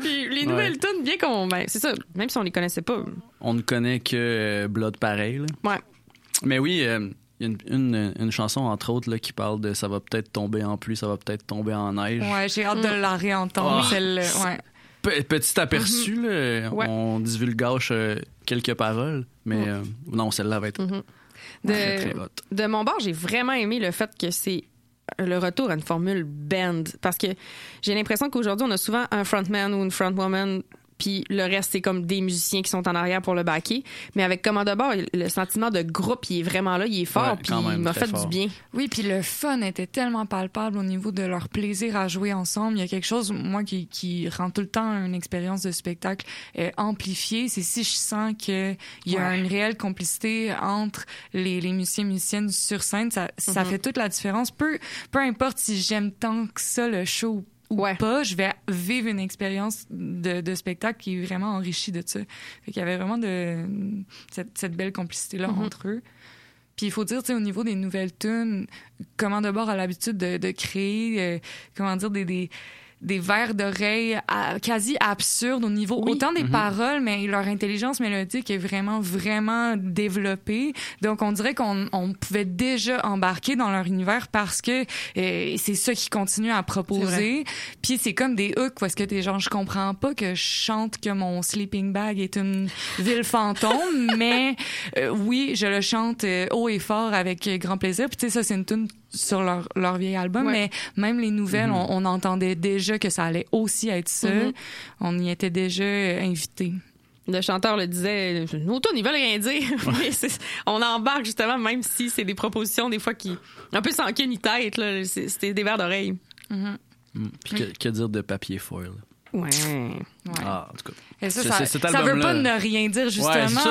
Puis les nouvelles tunes, bien qu'on, ben, c'est ça, même si on les connaissait pas. On ne connaît que euh, Blood pareil. là. Ouais. Mais oui, euh, Il y a une, une, une chanson, entre autres, là, qui parle de ça va peut-être tomber en pluie, ça va peut-être tomber en neige. Ouais, j'ai hâte de la réentendre, Oh. celle ouais. Pe- Petit aperçu, là, Ouais. on divulgage euh, quelques paroles, mais euh, non, celle-là va être Mhm. très, très De, hot. de mon bord, j'ai vraiment aimé le fait que c'est le retour à une formule band parce que j'ai l'impression qu'aujourd'hui on a souvent un frontman ou une frontwoman puis le reste c'est comme des musiciens qui sont en arrière pour le backer mais avec Commande de bord le sentiment de groupe il est vraiment là il est fort Ouais, puis il m'a fait fort. du bien Oui, puis le fun était tellement palpable au niveau de leur plaisir à jouer ensemble. Il y a quelque chose, moi, qui, qui rend tout le temps une expérience de spectacle euh, amplifiée. C'est si je sens qu'il y a Ouais. une réelle complicité entre les, les musiciens et musiciennes sur scène. Ça, ça Mhm. fait toute la différence. Peu, peu importe si j'aime tant que ça le show ou Ouais. pas, je vais vivre une expérience de, de spectacle qui est vraiment enrichie de ça. Fait qu'il y avait vraiment de, cette, cette belle complicité-là Mhm. entre eux. Puis il faut dire, tu sais, au niveau des nouvelles tunes, comment de bord a l'habitude de, de créer, euh, comment dire, des, des, des vers d'oreille quasi absurdes au niveau Oui. autant des Mhm. paroles, mais leur intelligence mélodique est vraiment, vraiment développée. Donc on dirait qu'on on pouvait déjà embarquer dans leur univers parce que euh, c'est ça qu'ils continuent à proposer. Puis c'est comme des hooks parce que t'es genre, je comprends pas que je chante que mon sleeping bag est une ville fantôme, mais euh, oui, je le chante euh, haut et fort avec grand plaisir. Puis tu sais, ça, c'est une tune sur leur, leur vieil album, Ouais. mais même les nouvelles, Mhm. on, on entendait déjà que ça allait aussi être ça. Mhm. On y était déjà invités. le chanteur le disait tunes ils veulent rien dire Mais on embarque justement même si c'est des propositions des fois qui un peu sans queue ni tête c'était des vers d'oreille Mhm. Mm. Puis que, que dire de papier foil? Ouais Ouais. Ah, en tout cas. Et ça, ça, veut pas ne rien dire, justement.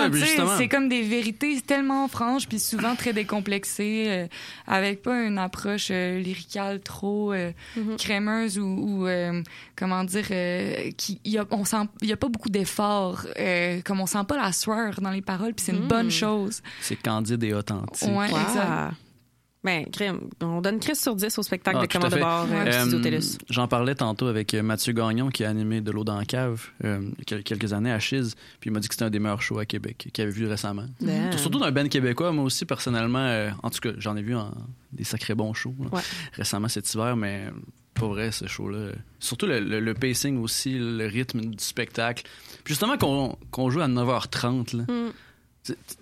Ouais, c'est comme des vérités tellement franches, puis souvent très décomplexées, euh, avec pas une approche euh, lyricale trop euh, Mhm. crémeuse ou, ou, euh, comment dire, euh, qui, y a, on sent, il y a pas beaucoup d'efforts, euh, comme on sent pas la sueur dans les paroles, puis c'est une Mhm. bonne chose. C'est candide et authentique. Ouais, Wow. exact. Ben, on donne Chris sur 10 au spectacle Ah, de tout Commande de bord euh, Euh. J'en parlais tantôt avec euh, Mathieu Gagnon qui a animé De l'eau dans la cave euh, il y a quelques années à Chiz. Puis il m'a dit que c'était un des meilleurs shows à Québec qu'il avait vu récemment. Damn. Surtout d'un band québécois, moi aussi personnellement. euh, en tout cas, j'en ai vu en, des sacrés bons shows Ouais. récemment cet hiver, mais pas vrai ce show-là. Surtout le, le- le pacing aussi, le rythme du spectacle. Puis justement qu'on qu'on joue à 9h30. Là. Mm.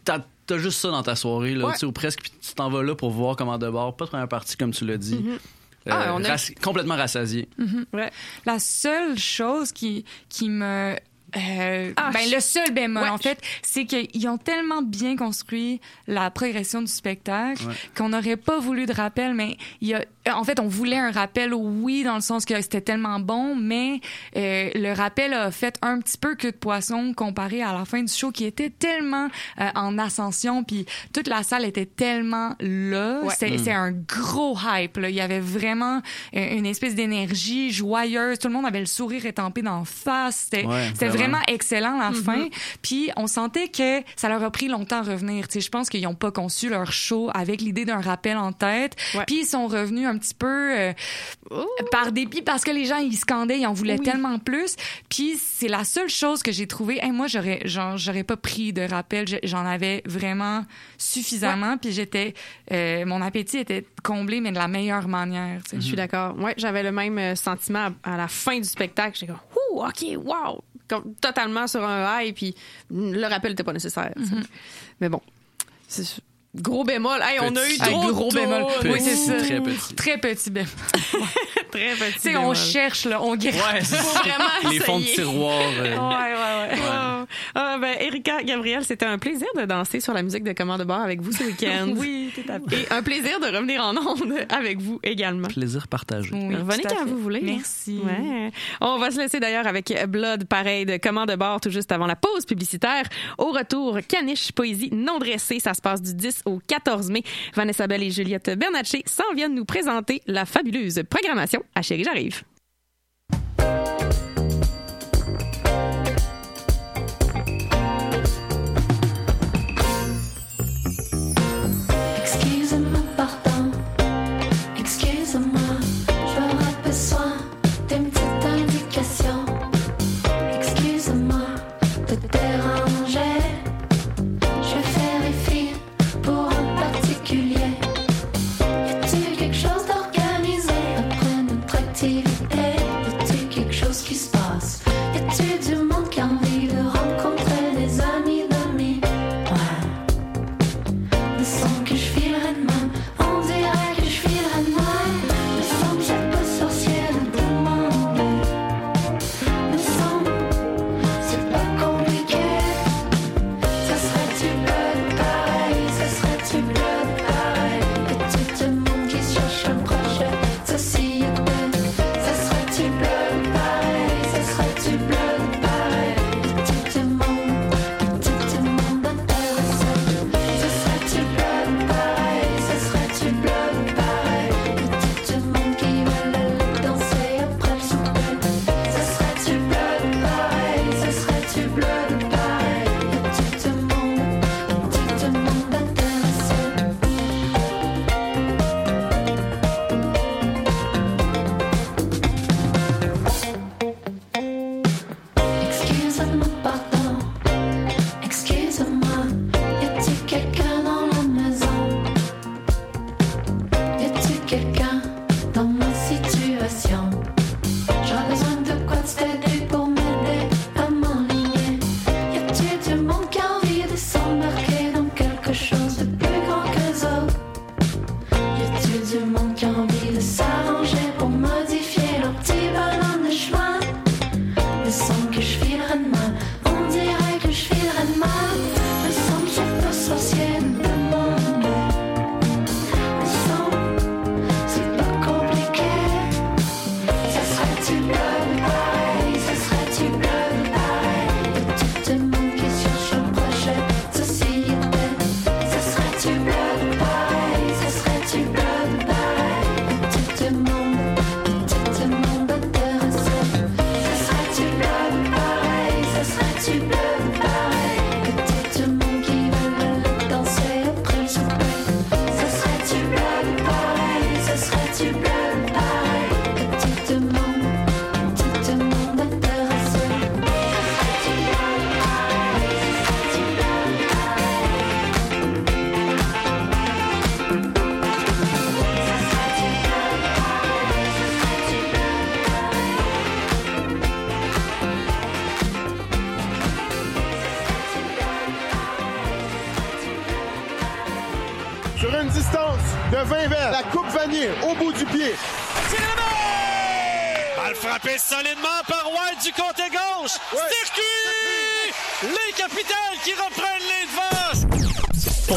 T'as t'as juste ça dans ta soirée, là, Ouais. ou presque, puis tu t'en vas là pour voir comment de bord. Pas de première partie, comme tu l'as dit. Mhm. Euh, Ah, on a- raci- complètement rassasié. La seule chose qui, qui me... euh, Ah, ben, je- le seul bémol, Ouais. en fait, c'est qu'ils ont tellement bien construit la progression du spectacle Ouais. qu'on n'aurait pas voulu de rappel, mais il y a, en fait, on voulait un rappel, oui, dans le sens que c'était tellement bon, mais euh, le rappel a fait un petit peu que de poisson comparé à la fin du show qui était tellement euh, en ascension, puis toute la salle était tellement là. Ouais. C'est Mm. c'est un gros hype. Là. Il y avait vraiment euh, une espèce d'énergie joyeuse. Tout le monde avait le sourire étampé d'en face. C'était Ouais, c'était vraiment. Vraiment excellent la Mm-hmm. fin. Puis on sentait que ça leur a pris longtemps à revenir. Tu sais, je pense qu'ils n'ont pas conçu leur show avec l'idée d'un rappel en tête. Ouais. Puis ils sont revenus un petit peu euh, par dépit parce que les gens ils scandaient, ils en voulaient Oui. tellement plus. Puis c'est la seule chose que j'ai trouvé. Hey, moi j'aurais j'aurais pas pris de rappel. J'en avais vraiment suffisamment. Puis j'étais euh, mon appétit était comblé mais de la meilleure manière. tu sais. Je suis d'accord. Ouais, j'avais le même euh, sentiment à, à la fin du spectacle. J'étais comme, ouh, ok, wow, comme, totalement sur un high, puis mm, le rappel n'était pas nécessaire. tu sais. Mais bon, c'est gros bémol. Hey, on a eu Petit. trop gros de bémol. tunes. Oui, c'est ça. Très petit. Très petit bémol. Très petit. Tu sais, bémol. on cherche là, on gratte. Ouais, Faut vraiment Les fonds de tiroir. euh, Ouais, ouais, ouais. Ah, ah, ben, Erika, Gabriel, c'était un plaisir de danser sur la musique de Commande de bord avec vous ce week-end. Oui, tout à fait. Et un plaisir de revenir en ondes avec vous également. Plaisir partagé. Oui, Revenez quand fait. vous voulez. Merci. Ouais. On va se laisser d'ailleurs avec Blood, pareil, de Commande de bord, tout juste avant la pause publicitaire. Au retour, Caniche, poésie non dressée. Ça se passe du 10 au 14 mai. Vanessa Bell et Juliette Bernatchez s'en viennent nous présenter la fabuleuse programmation à Chérie J'arrive.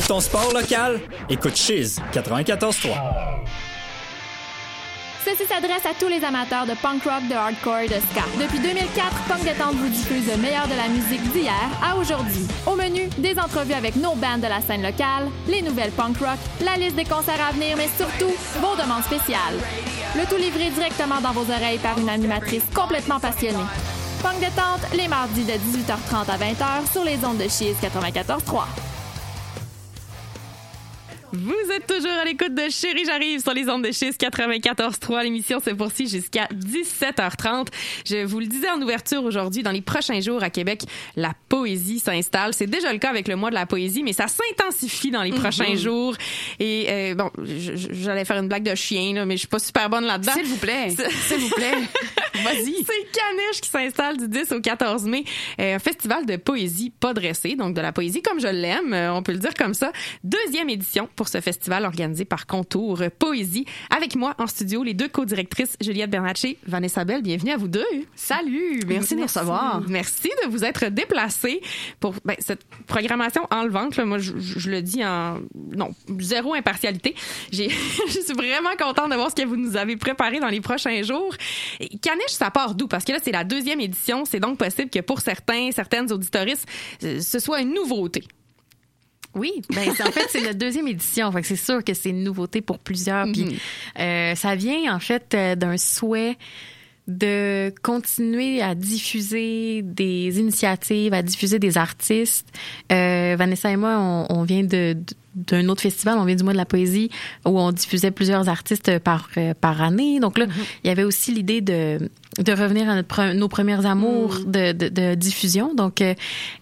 Ton sport local, écoute Chiz 94.3. Ceci s'adresse à tous les amateurs de punk rock, de hardcore et de ska. Depuis 2004, Punk Détente vous diffuse le meilleur de la musique d'hier à aujourd'hui. Au menu, des entrevues avec nos bands de la scène locale, les nouvelles punk rock, la liste des concerts à venir, mais surtout, vos demandes spéciales. Le tout livré directement dans vos oreilles par une animatrice complètement passionnée. Punk Détente, les mardis de 18h30 à 20h sur les ondes de Chiz 94.3. Êtes toujours à l'écoute de Chérie, j'arrive sur les ondes de Chiz 94.3. L'émission se poursuit jusqu'à 17h30. Je vous le disais en ouverture aujourd'hui, dans les prochains jours à Québec, la poésie s'installe. C'est déjà le cas avec le mois de la poésie, mais ça s'intensifie dans les prochains Mhm. jours. Et euh, bon, j'allais faire une blague de chien, là, mais je suis pas super bonne là-dedans. S'il vous plaît. S'il vous plaît. Vas-y. C'est Caniche qui s'installe du 10 au 14 mai. Euh, Un festival de poésie pas dressée, donc de la poésie comme je l'aime, euh, on peut le dire comme ça. Deuxième édition pour ce festival organisé par Contour euh, Poésie. Avec moi en studio, les deux co-directrices, Juliette Bernatchez, Vanessa Bell. Bienvenue à vous deux. Salut, merci de nous recevoir. Merci de vous être déplacés pour ben, cette programmation enlevante. Là, moi, je, je- le dis en non zéro impartialité. Je suis vraiment contente de voir ce que vous nous avez préparé dans les prochains jours. Et Ça part d'où? Parce que là, c'est la deuxième édition. C'est donc possible que pour certains, certaines auditoristes, euh, ce soit une nouveauté. Oui, ben en fait c'est notre deuxième édition, fait c'est sûr que c'est une nouveauté pour plusieurs. Puis euh, ça vient en fait euh, d'un souhait de continuer à diffuser des initiatives, à diffuser des artistes. Euh, Vanessa et moi, on, on vient de, de- d'un autre festival, on vient du mois de la poésie où on diffusait plusieurs artistes par euh, par année. Donc là, il y avait aussi l'idée de de revenir à notre nos premières amours de, de, de diffusion. Donc euh,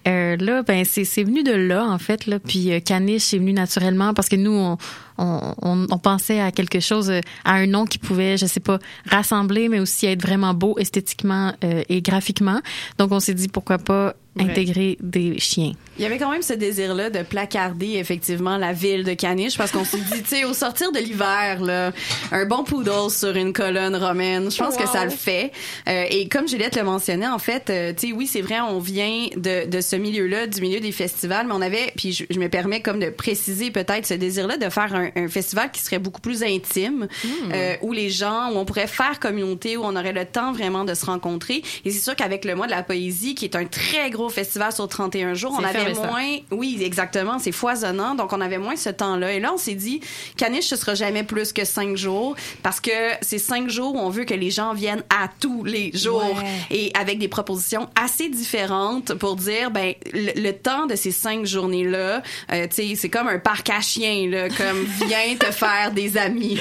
euh, là, ben c'est venu de là en fait là. Puis euh, Caniche est venu naturellement parce que nous on on, on, on pensait à quelque chose, à un nom qui pouvait, je sais pas, rassembler, mais aussi être vraiment beau esthétiquement euh, et graphiquement. Donc on s'est dit pourquoi pas. Intégrer des chiens. Il y avait quand même ce désir-là de placarder effectivement la ville de Caniche parce qu'on s'est dit, tu sais, au sortir de l'hiver, là, un bon poodle sur une colonne romaine, je pense que Wow. Ça le fait. Euh, et comme Juliette le mentionnait, en fait, euh, tu sais, oui, c'est vrai, on vient de, de ce milieu-là, du milieu des festivals, mais on avait, puis je, je me permets comme de préciser peut-être ce désir-là de faire un, un festival qui serait beaucoup plus intime, Hmm. euh, où les gens, où on pourrait faire communauté, où on aurait le temps vraiment de se rencontrer. Et c'est sûr qu'avec le mois de la poésie, qui est un très gros festival sur 31 jours, on avait moins, oui, exactement, c'est foisonnant, donc on avait moins ce temps-là. Et là, on s'est dit, Caniche, ce sera jamais plus que cinq jours, parce que c'est cinq jours où on veut que les gens viennent à tous les jours Ouais. et avec des propositions assez différentes pour dire, ben, le, le temps de ces cinq journées-là, euh, tu sais, c'est comme un parc à chiens, là, comme viens te faire des amis.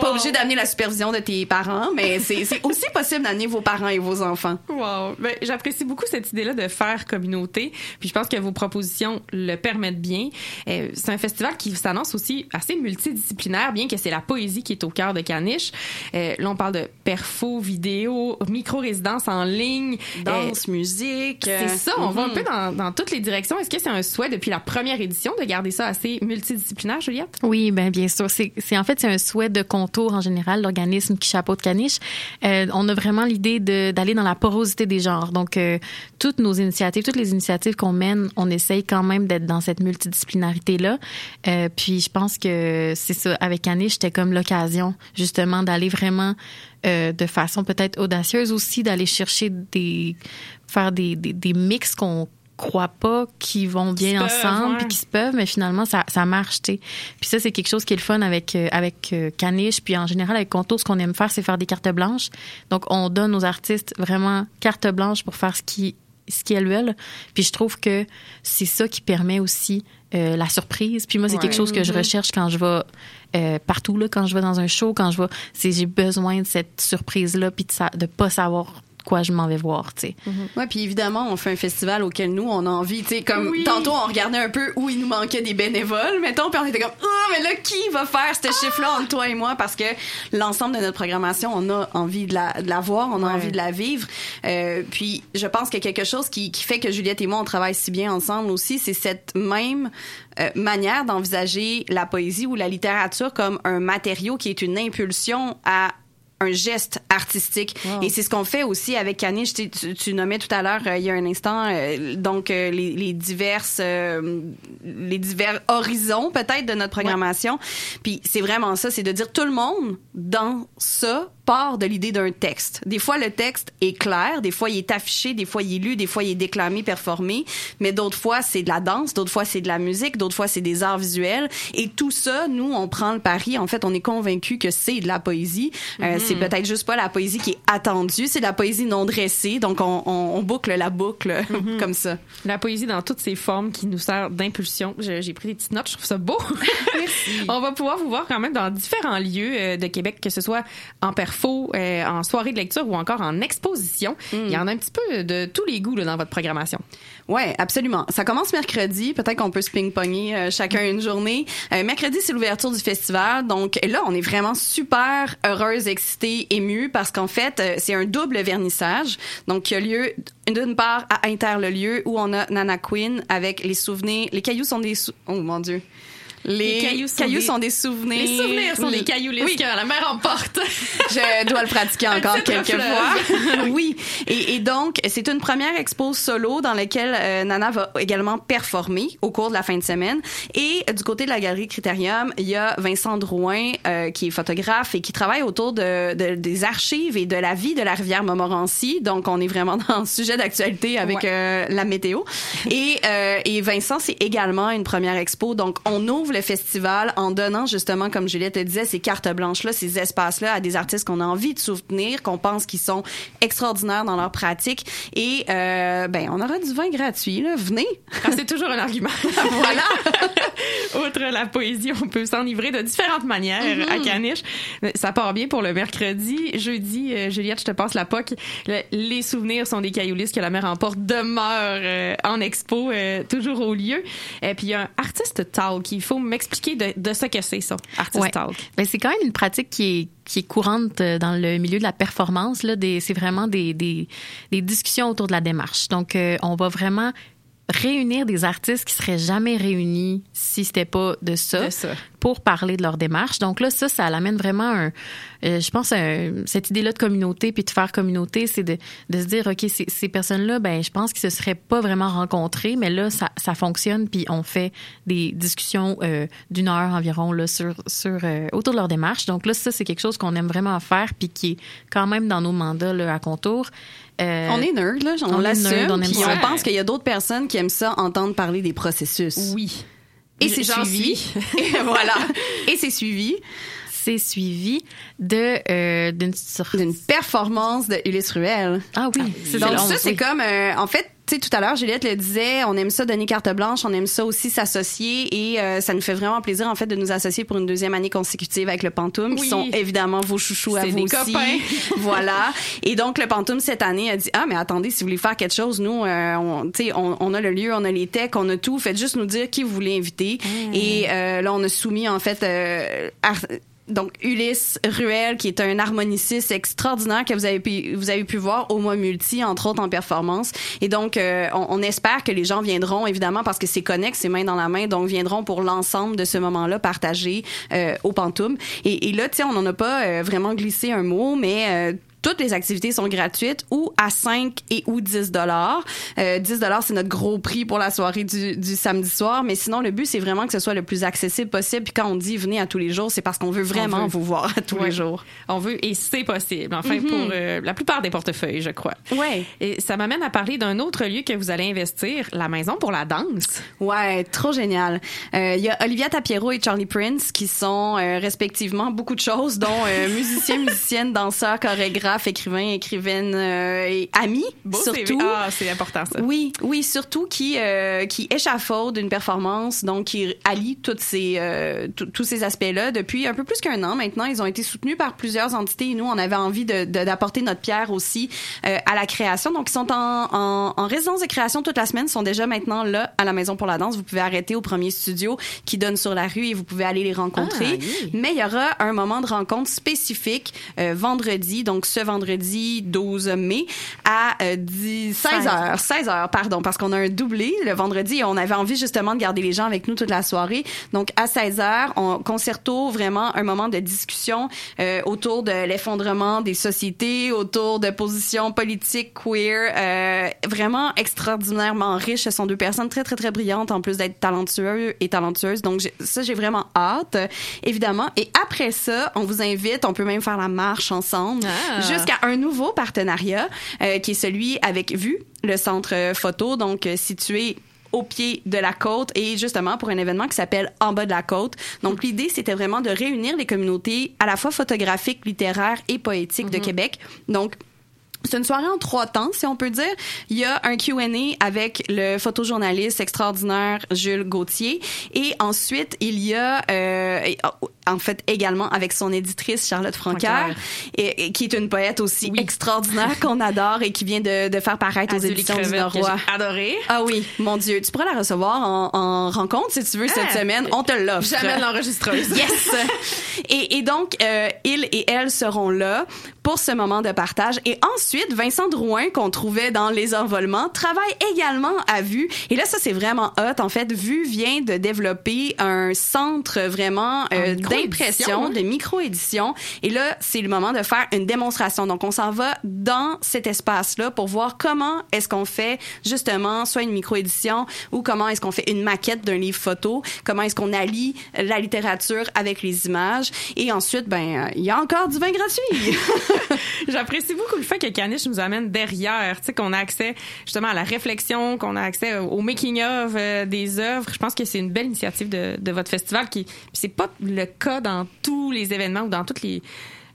Pas obligé d'amener la supervision de tes parents, mais c'est c'est aussi possible d'amener vos parents et vos enfants. Wow. Ben, j'apprécie beaucoup cette idée-là de faire communauté. Puis je pense que vos propositions le permettent bien. Euh, c'est un festival qui s'annonce aussi assez multidisciplinaire, bien que c'est la poésie qui est au cœur de Caniche. Euh, là, on parle de perfo, vidéo, micro-résidence en ligne. Danse, musique. C'est ça. On va un Mhm. peu dans, dans toutes les directions. Est-ce que c'est un souhait depuis la première édition de garder ça assez multidisciplinaire, Juliette? Oui, ben bien sûr. C'est, en fait c'est un souhait de contour en général, l'organisme qui chapeaute Caniche. Euh, on a vraiment l'idée de, d'aller dans la porosité des genres. Donc euh, toutes nos initiatives, toutes les initiatives qu'on mène, on essaye quand même d'être dans cette multidisciplinarité là. Euh, puis je pense que c'est ça. Avec Caniche, c'était comme l'occasion justement d'aller vraiment euh, de façon peut-être audacieuse aussi d'aller chercher des faire des, des, des mix qu'on croit pas qui vont bien ensemble puis qui se peuvent mais finalement ça ça marche tu puis ça c'est quelque chose qui est le fun avec euh, avec euh, Caniche puis en général avec Contour ce qu'on aime faire c'est faire des cartes blanches donc on donne aux artistes vraiment carte blanche pour faire ce qui ce qu'elles veulent puis je trouve que c'est ça qui permet aussi euh, la surprise puis moi c'est Ouais. quelque chose que je Mhm. recherche quand je vais euh, partout là quand je vais dans un show quand je vais c'est j'ai besoin de cette surprise là puis de, de pas savoir quoi je m'en vais voir, tu sais. Ouais, puis évidemment, on fait un festival auquel nous, on a envie, tu sais, comme tantôt, on regardait un peu où il nous manquait des bénévoles, mettons, puis on était comme, oh, mais là, qui va faire ce chiffre-là entre toi et moi? Parce que l'ensemble de notre programmation, on a envie de la, de la voir, on a envie de la vivre. Euh, puis, je pense que quelque chose qui, qui fait que Juliette et moi, on travaille si bien ensemble aussi, c'est cette même euh, manière d'envisager la poésie ou la littérature comme un matériau qui est une impulsion à un geste artistique. Et c'est ce qu'on fait aussi avec Caniche tu, tu, tu nommais tout à l'heure euh, il y a un instant euh, donc euh, les, les diverses euh, les divers horizons peut-être de notre programmation. Puis c'est vraiment ça c'est de dire tout le monde dans ça part de l'idée d'un texte. Des fois, le texte est clair, des fois, il est affiché, des fois, il est lu, des fois, il est déclamé, performé, mais d'autres fois, c'est de la danse, d'autres fois, c'est de la musique, d'autres fois, c'est des arts visuels. Et tout ça, nous, on prend le pari. En fait, on est convaincu que c'est de la poésie. Euh, Mhm. c'est peut-être juste pas la poésie qui est attendue, c'est de la poésie non dressée. Donc, on, on, on boucle la boucle Mhm. comme ça. La poésie dans toutes ses formes qui nous sert d'impulsion. J'ai pris des petites notes, je trouve ça beau. On va pouvoir vous voir quand même dans différents lieux euh, de Québec, que ce soit en euh, en soirée de lecture ou encore en exposition. Il y en a un petit peu de tous les goûts là, dans votre programmation. Ouais, absolument. Ça commence mercredi. Peut-être qu'on peut se ping-pongner euh, chacun une journée. Euh, mercredi, c'est l'ouverture du festival. Donc là, on est vraiment super heureuse, excitée, émue parce qu'en fait, euh, c'est un double vernissage. Donc, qui a lieu d'une part à Inter le lieu où on a Nana Queen avec les souvenirs. Les cailloux sont des sou- oh mon dieu. Les, cailloux, sont, des... souvenirs. Les souvenirs sont des cailloux lisses Oui. que la mer emporte. Je dois le pratiquer encore quelques fois. oui. Et, et donc, c'est une première expo solo dans laquelle euh, Nana va également performer au cours de la fin de semaine. Et euh, du côté de la galerie Critérium, il y a Vincent Drouin, euh, qui est photographe et qui travaille autour de, de- des archives et de la vie de la rivière Montmorency. Donc, on est vraiment dans le sujet d'actualité avec Ouais. euh, la météo. Et, et Vincent, c'est également une première expo. Donc, on ouvre le festival en donnant justement, comme Juliette le disait, ces cartes blanches-là, ces espaces-là à des artistes qu'on a envie de soutenir, qu'on pense qu'ils sont extraordinaires dans leur pratique. Et euh, ben, on aura du vin gratuit. Là. Venez. Ah, c'est toujours un argument. voilà. Outre la poésie, on peut s'enivrer de différentes manières Mhm. à Caniche. Ça part bien pour le mercredi. Jeudi, euh, Juliette, je te passe la POC. Le- les souvenirs sont des cailloulistes que la mer emporte demeure euh, en expo, euh, toujours au lieu. Et puis, il y a un artiste talk. Il faut m'expliquer de, de ce que c'est, ça, artiste Ouais. talk. Ben, c'est quand même une pratique qui est qui est courante euh, dans le milieu de la performance là c'est vraiment des, des des discussions autour de la démarche. Donc euh, on va vraiment réunir des artistes qui seraient jamais réunis si c'était pas de ça, De ça. pour parler de leur démarche. Donc là ça ça l'amène vraiment un euh, je pense un- cette idée là de communauté puis de faire communauté c'est de de se dire OK ces, ces personnes là ben je pense qu'ils se seraient pas vraiment rencontrés mais là ça ça fonctionne puis on fait des discussions euh, d'une heure environ là sur sur euh, autour de leur démarche. Donc là ça c'est quelque chose qu'on aime vraiment faire puis qui est quand même dans nos mandats là à contour. Euh, On est nerd, là, on, on l'assume. on puis on pense qu'il y a d'autres personnes qui aiment ça, entendre parler des processus. Oui. Et c'est suivi. suis. Et voilà. Et c'est suivi. c'est suivi de euh, d'une performance de Ulysse Ruel. Ah oui, c'est Donc ça, 11, c'est oui. comme, euh, en fait, tu sais, tout à l'heure, Juliette le disait, on aime ça donner carte blanche, on aime ça aussi s'associer et euh, ça nous fait vraiment plaisir, en fait, de nous associer pour une deuxième année consécutive avec le Pantoum, Oui. qui sont évidemment vos chouchous à vous des aussi. copains. voilà. Et donc, le Pantoum, cette année, a dit, ah, mais attendez, si vous voulez faire quelque chose, nous, euh, on, tu sais, on, on a le lieu, on a les techs, on a tout, faites juste nous dire qui vous voulez inviter. Et euh, là, on a soumis, en fait, euh, ar- donc Ulysse Ruel qui est un harmoniciste extraordinaire que vous avez pu vous avez pu voir au mois multi entre autres en performance. Et donc euh, on, on espère que les gens viendront évidemment parce que c'est connexe c'est main dans la main. Donc viendront pour l'ensemble de ce moment-là partagé euh, au Pantoum. Et, et là sais on n'en a pas euh, vraiment glissé un mot mais euh, toutes les activités sont gratuites ou à 5 et ou 10 dollars. Euh, 10 dollars, c'est notre gros prix pour la soirée du, du samedi soir. Mais sinon, le but, c'est vraiment que ce soit le plus accessible possible. Puis quand on dit venez à tous les jours, c'est parce qu'on veut vraiment veut. vous voir à tous Ouais. les jours. On veut, et c'est possible, enfin, Mhm. pour euh, la plupart des portefeuilles, je crois. Ouais. Et ça m'amène à parler d'un autre lieu que vous allez investir, la Maison pour la danse. Ouais, trop génial. Euh, Il y a Olivia Tapiero et Charlie Prince qui sont euh, respectivement beaucoup de choses, dont euh, musiciens, musiciennes, danseurs, chorégraphes. Écrivains, écrivaines euh, et amis, Beau surtout. Ah, c'est important ça. Oui, oui, surtout qui euh, qui échafaudent une performance, donc qui allie toutes ces euh, tous- ces aspects-là depuis un peu plus qu'un an maintenant. Ils ont été soutenus par plusieurs entités et nous, on avait envie de de- d'apporter notre pierre aussi euh, à la création. Donc, ils sont en, en, en résidence de création toute la semaine, ils sont déjà maintenant là à la Maison pour la danse. Vous pouvez arrêter au premier studio qui donne sur la rue et vous pouvez aller les rencontrer. Mais il y aura un moment de rencontre spécifique vendredi, donc ce vendredi 12 mai à euh, 10, 16 heures, 16 heures, pardon, parce qu'on a un doublé le vendredi et on avait envie justement de garder les gens avec nous toute la soirée. Donc à 16 heures, on concerto vraiment un moment de discussion euh, autour de l'effondrement des sociétés, autour de positions politiques queer, euh, vraiment extraordinairement riches. Ce sont deux personnes très très très brillantes en plus d'être talentueux et talentueuses. Donc ça j'ai vraiment hâte, euh, évidemment. Et après ça, on vous invite, on peut même faire la marche ensemble Ah. Jusqu'à un nouveau partenariat euh, qui est celui avec Vue, le centre photo, donc euh, situé au pied de la côte et justement pour un événement qui s'appelle En bas de la côte. Donc l'idée c'était vraiment de réunir les communautés à la fois photographiques, littéraires et poétiques de Québec. Donc c'est une soirée en trois temps, si on peut dire. Il y a un Q&A avec le photojournaliste extraordinaire Jules Gauthier. Et ensuite, il y a, euh, oh, en fait, également avec son éditrice Charlotte Francaire, Francaire. et, et qui est une poète aussi extraordinaire qu'on adore et qui vient de, de faire paraître aux éditions du j'ai adoré. Ah oui, mon Dieu. Tu pourras la recevoir en, en rencontre si tu veux cette Ah. semaine. On te l'offre. J'amène l'enregistreuse. Yes! et, et donc, euh, ils et elles seront là pour ce moment de partage. Et ensuite, Vincent Drouin, qu'on trouvait dans Les Envolements, travaille également à Vue. Et là, ça, c'est vraiment hot. En fait, Vue vient de développer un centre vraiment euh, d'impression, hein? de micro-édition. Et là, c'est le moment de faire une démonstration. Donc, on s'en va dans cet espace-là pour voir comment est-ce qu'on fait justement soit une micro-édition ou comment est-ce qu'on fait une maquette d'un livre photo, comment est-ce qu'on allie la littérature avec les images. Et ensuite, ben, euh, il y a encore du vin gratuit. J'apprécie beaucoup le fait que Caniche nous amène derrière, tu sais, qu'on a accès justement à la réflexion, qu'on a accès au making of euh, des œuvres. Je pense que c'est une belle initiative de, de votre festival qui, c'est pas le cas dans tous les événements ou dans toutes les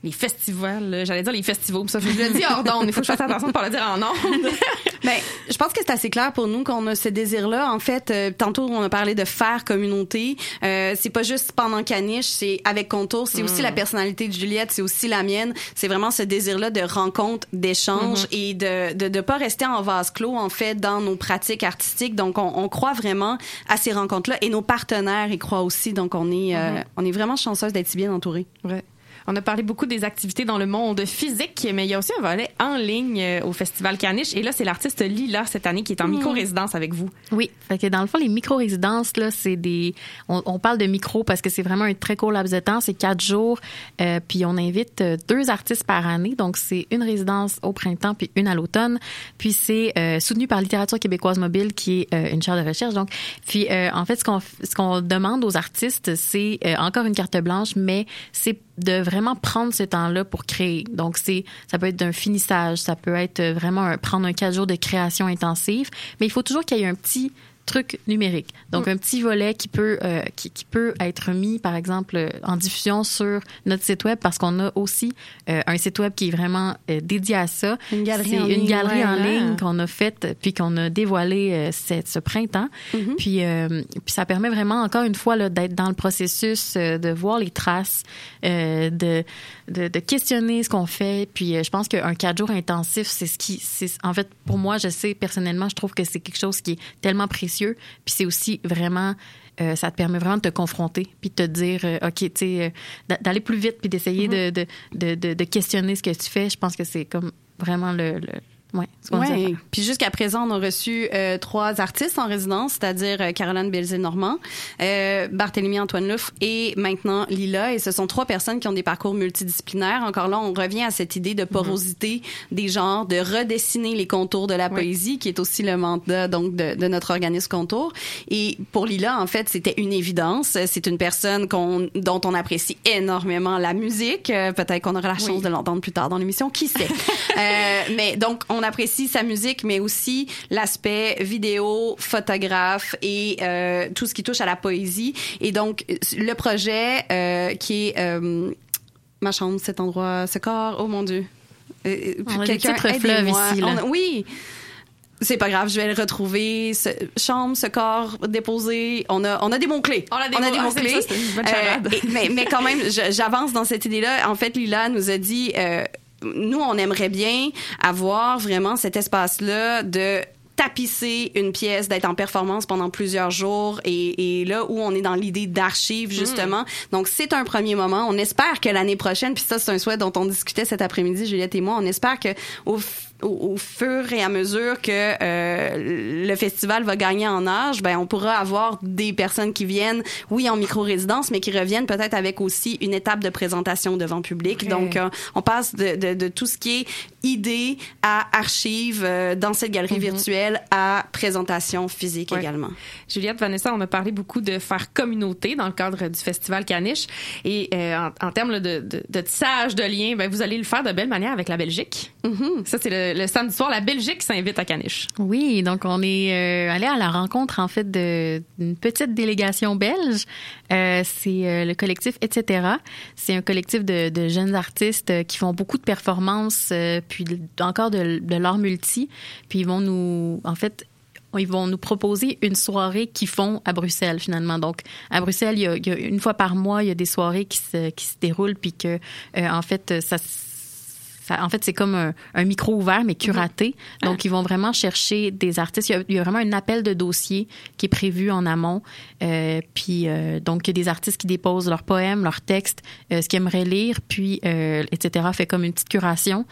les festivals, j'allais dire les festivals, ça, je le dis hors d'onde, il faut que je fasse attention de pas le dire en ondes. Ben, je pense que c'est assez clair pour nous qu'on a ce désir-là. En fait, euh, tantôt on a parlé de faire communauté. Euh, c'est pas juste pendant Caniche, c'est avec Contour. C'est aussi Mm. la personnalité de Juliette, c'est aussi la mienne. C'est vraiment ce désir-là de rencontre, d'échange Mm-hmm. et de, de de pas rester en vase clos en fait dans nos pratiques artistiques. Donc on, on croit vraiment à ces rencontres-là et nos partenaires y croient aussi. Donc on est euh, Mhm. on est vraiment chanceuse d'être si bien entourée. Ouais. On a parlé beaucoup des activités dans le monde physique, mais il y a aussi un volet en ligne euh, au Festival Caniche. Et là, c'est l'artiste Lila cette année qui est en Mhm. micro-résidence avec vous. Oui, fait que dans le fond, les micro-résidences, là, c'est des. On, on parle de micro parce que c'est vraiment un très court laps de temps, c'est quatre jours. Euh, puis on invite euh, deux artistes par année. Donc, c'est une résidence au printemps puis une à l'automne. Puis c'est euh, soutenu par Littérature québécoise mobile, qui est euh, une chaire de recherche. Donc, puis euh, en fait, ce qu'on ce qu'on demande aux artistes, c'est euh, encore une carte blanche, mais c'est de vraiment prendre ce temps-là pour créer. Donc, c'est ça peut être d'un finissage, ça peut être vraiment un- prendre un quatre jours de création intensive, mais il faut toujours qu'il y ait un petit truc numérique. Donc, un petit volet qui peut, euh, qui, qui peut être mis, par exemple, euh, en diffusion sur notre site web parce qu'on a aussi euh, un site web qui est vraiment euh, dédié à ça. Une galerie C'est en une ligne, galerie ouais, en hein. ligne qu'on a faite puis qu'on a dévoilée cette- ce printemps. Mm-hmm. Puis, puis ça permet vraiment, encore une fois, d'être dans le processus, de voir les traces, de, de, de questionner ce qu'on fait. Puis je pense qu'un quatre jours intensif, c'est ce qui... En fait, pour moi, je sais, personnellement, je trouve que c'est quelque chose qui est tellement précieux. Puis c'est aussi vraiment... euh, ça te permet vraiment de te confronter puis de te dire, euh, OK, tu sais, euh, d'a- d'aller plus vite puis d'essayer de, de, de, de, de questionner ce que tu fais. Je pense que c'est comme vraiment le... le à Ouais. Puis jusqu'à présent, on a reçu euh, trois artistes en résidence, c'est-à-dire euh, Caroline Belzé-Normand, euh, Barthélemy Antoine Louf et maintenant Lila. Et ce sont trois personnes qui ont des parcours multidisciplinaires. Encore là, on revient à cette idée de porosité des genres, de redessiner les contours de la poésie, qui est aussi le mandat donc de, de notre organisme Contour. Et pour Lila, en fait, c'était une évidence. C'est une personne qu'on, dont on apprécie énormément la musique. Euh, Peut-être qu'on aura la chance de l'entendre plus tard dans l'émission, qui sait? Euh, mais donc, on apprécie sa musique, mais aussi l'aspect vidéo, photographe et euh, tout ce qui touche à la poésie. Et donc, le projet euh, qui est euh, ma chambre, cet endroit, ce corps, oh mon Dieu. On quelqu'un, ici, là. On oui. C'est pas grave, je vais le retrouver. Ce, chambre, ce corps déposé. On a, on a des mots-clés. On a des ah, ça, une bonne charade. et- mais, mais quand même, j'avance dans cette idée-là. En fait, Lila nous a dit, euh, nous, on aimerait bien avoir vraiment cet espace-là de tapisser une pièce, d'être en performance pendant plusieurs jours et, et là où on est dans l'idée d'archives justement. Donc c'est un premier moment. On espère que l'année prochaine, puis ça c'est un souhait dont on discutait cet après-midi, Juliette et moi, on espère que au, au, au fur et à mesure que euh, le festival va gagner en âge, ben on pourra avoir des personnes qui viennent, oui en micro-résidence, mais qui reviennent peut-être avec aussi une étape de présentation devant public. Donc euh, on passe de, de, de tout ce qui est idée à archives euh, dans cette galerie virtuelle à présentation physique Ouais. également. Juliette, Vanessa, on a parlé beaucoup de faire communauté dans le cadre du festival Caniche. Et euh, en, en termes là, de, de, de tissage de liens, ben, vous allez le faire de belle manière avec la Belgique. Ça, c'est le, le samedi soir. La Belgique s'invite à Caniche. Oui, donc on est euh, allé à la rencontre en fait de- d'une petite délégation belge. Euh, c'est euh, le collectif etc. C'est un collectif de, de jeunes artistes euh, qui font beaucoup de performances, euh, puis encore de, de l'art multi. Puis ils vont nous, en fait, ils vont nous proposer une soirée qu'ils font à Bruxelles finalement. Donc à Bruxelles, il y a, il y a une fois par mois, il y a des soirées qui se, qui se déroulent, puis que euh, en fait ça ça- en fait, c'est comme un, un micro ouvert, mais curaté. Donc, ils vont vraiment chercher des artistes. Il y, a, il y a vraiment un appel de dossier qui est prévu en amont. Euh, puis, euh, donc, il y a des artistes qui déposent leurs poèmes, leurs textes, euh, ce qu'ils aimeraient lire, puis, etc. Fait comme une petite curation.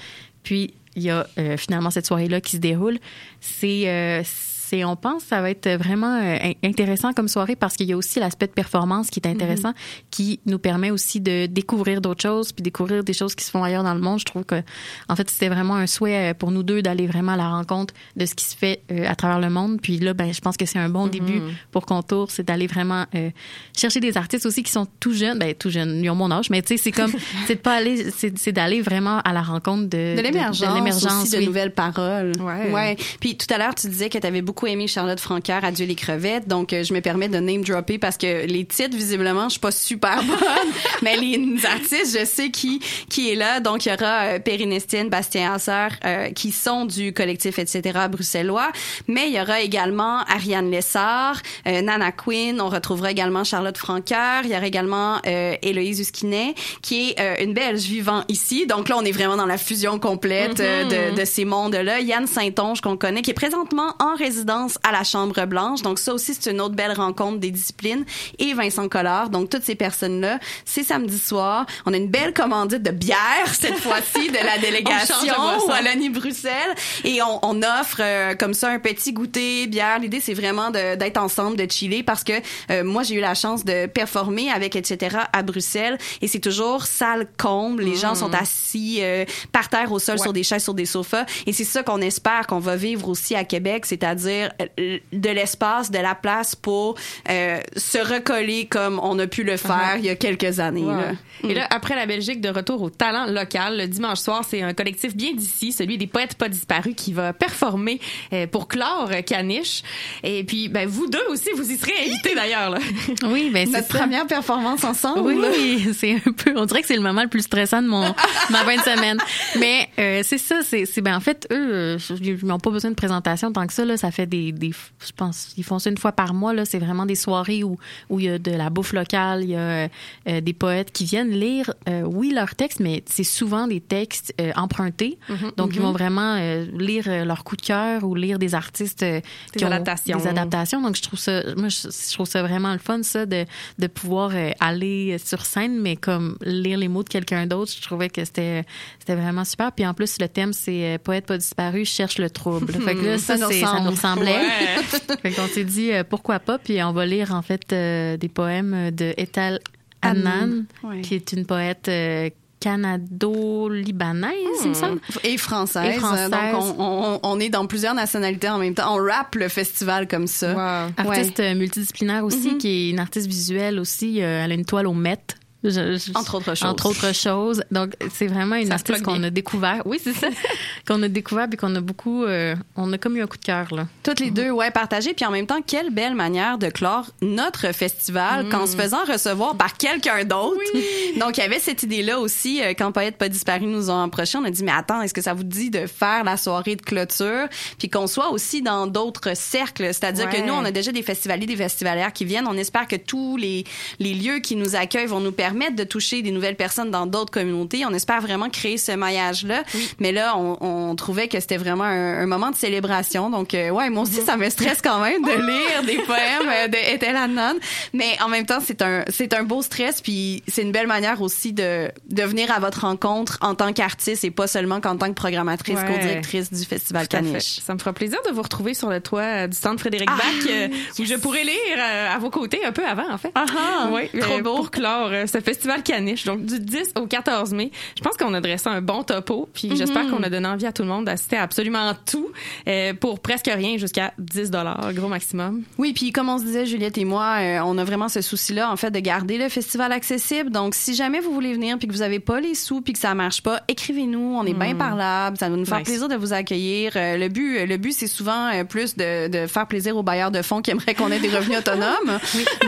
Puis, il y a euh, finalement cette soirée-là qui se déroule. C'est... c'est, on pense, que ça va être vraiment euh, in- intéressant comme soirée parce qu'il y a aussi l'aspect de performance qui est intéressant, qui nous permet aussi de découvrir d'autres choses, puis découvrir des choses qui se font ailleurs dans le monde. Je trouve que, en fait, c'était vraiment un souhait euh, pour nous deux d'aller vraiment à la rencontre de ce qui se fait euh, à travers le monde. Puis là, ben, je pense que c'est un bon début pour Contour, c'est d'aller vraiment euh, chercher des artistes aussi qui sont tout jeunes, ben tout jeunes, ils ont mon âge, mais tu sais, c'est comme, c'est de pas aller, c'est, d'aller vraiment à la rencontre de, de l'émergence de oui. nouvelles paroles. Ouais. ouais. Puis tout à l'heure, tu disais que tu avais beaucoup aimé Charlotte Francaire, Adieu les crevettes. Donc, euh, je me permets de name dropper parce que les titres, visiblement, je suis pas super bonne. mais les artistes, je sais qui, qui est là. Donc, il y aura euh, Perrine Estienne, Bastien Hasser, euh, qui sont du collectif, etc., bruxellois. Mais il y aura également Ariane Lessard, euh, Nana Quinn. On retrouvera également Charlotte Francaire. Il y aura également euh, Héloïse Huskinet, qui est euh, une Belge vivant ici. Donc là, on est vraiment dans la fusion complète euh, de, de ces mondes-là. Yann Saint-Onge, qu'on connaît, qui est présentement en résidence à la Chambre Blanche. Donc ça aussi, c'est une autre belle rencontre des disciplines. Et Vincent Collard. Donc toutes ces personnes-là, c'est samedi soir. On a une belle commandite de bière cette fois-ci de la délégation On change de boisson. Wallonie Bruxelles. Et on, on offre euh, comme ça un petit goûter, bière. L'idée, c'est vraiment de- d'être ensemble, de chiller parce que euh, moi, j'ai eu la chance de performer avec etc. à Bruxelles et c'est toujours salle comble. Les gens sont assis euh, par terre au sol sur des chaises, sur des sofas. Et c'est ça qu'on espère qu'on va vivre aussi à Québec, c'est-à-dire euh, de l'espace, de la place pour euh, se recoller comme on a pu le faire il y a quelques années. Ouais. là. Et là, après la Belgique, de retour au talent local, le dimanche soir, c'est un collectif bien d'ici, celui des poètes pas disparus, qui va performer euh, pour clore Caniche. Et puis, ben, vous deux aussi, vous y serez invités d'ailleurs. Oui, ben c'est Notre ça. première performance ensemble. Oui, oui, c'est un peu. On dirait que c'est le moment le plus stressant de mon ma fin de semaine. Mais euh, c'est ça, c'est ben en fait eux, ils n'ont pas besoin de présentation tant que ça là. Ça fait des des, je pense, ils font ça une fois par mois là. C'est vraiment des soirées où où il y a de la bouffe locale, il y a euh, des poètes qui viennent lire, euh, oui leurs textes, mais c'est souvent des textes euh, empruntés. Donc ils vont vraiment euh, lire euh, leur coup de cœur ou lire des artistes euh, Des qui ont adaptations. des adaptations. Donc je trouve ça, moi je, je trouve ça vraiment le fun ça de de pouvoir aller sur scène, mais comme lire les mots de quelqu'un d'autre. Je trouvais que c'était c'était vraiment super. Puis en plus le thème c'est euh, poète pas disparu cherche le trouble. fait que là ça, Ça nous ça ressemble. Ressemblait. Ouais. qu'on s'est dit euh, pourquoi pas. Puis on va lire en fait euh, des poèmes de Etal Annan, Ouais. qui est une poète euh, canado-libanaise, il me semble. Et française. Et française. Donc, on, on, on est dans plusieurs nationalités en même temps. On rappe le festival comme ça. Wow. Artiste multidisciplinaire aussi, qui est une artiste visuelle aussi. Elle a une toile au Met. Je- je- Entre autres choses. Entre autres choses. Donc, c'est vraiment une Ça artiste qu'on a découvert. Oui, c'est ça. qu'on a découvert puis qu'on a beaucoup. euh, on a comme eu un coup de cœur, là. Toutes les deux, ouais, partagées. Puis en même temps, quelle belle manière de clore notre festival Mm. qu'en se faisant recevoir par quelqu'un d'autre. Donc, il y avait cette idée-là aussi. euh, Quand Paillette Pas Disparu nous ont approché, on a dit, mais attends, est-ce que ça vous dit de faire la soirée de clôture? Puis qu'on soit aussi dans d'autres cercles. C'est-à-dire Ouais. que nous, on a déjà des festivaliers, des festivalières qui viennent. On espère que tous les, les lieux qui nous accueillent vont nous permettre de toucher des nouvelles personnes dans d'autres communautés. On espère vraiment créer ce maillage-là. Mais là, on, on trouvait que c'était vraiment un, un moment de célébration. Donc, euh, ouais, moi aussi, ça me stresse quand même de lire des poèmes euh, de Ethel Adnan. Mais en même temps, c'est un, c'est un beau stress. Puis c'est une belle manière aussi de, de venir à votre rencontre en tant qu'artiste et pas seulement qu'en tant que programmatrice, Ouais. co-directrice du Festival. Caniche. Ça me fera plaisir de vous retrouver sur le toit euh, du centre Frédéric Ah, Bach, euh, où je pourrai lire à vos côtés un peu avant, en fait. Ah, oui, trop beau. Pour clore ce festival caniche, donc du 10 au 14 mai. Je pense qu'on a dressé un bon topo, puis Mhm. j'espère qu'on a donné envie à tout le monde d'assister à absolument tout euh, pour presque rien jusqu'à 10 gros maximum. Oui, puis comme on se disait, Juliette et moi, euh, on a vraiment ce souci-là, en fait, de garder le festival accessible. Donc, si jamais vous voulez venir puis que vous avez pas les sous puis que ça marche pas, écrivez-nous. On est bien parlable. Ça va nous faire Nice. plaisir de vous accueillir. Euh, le but, le but, c'est souvent plus de, de faire plaisir aux bailleurs de fonds qui aimeraient qu'on ait des revenus autonomes.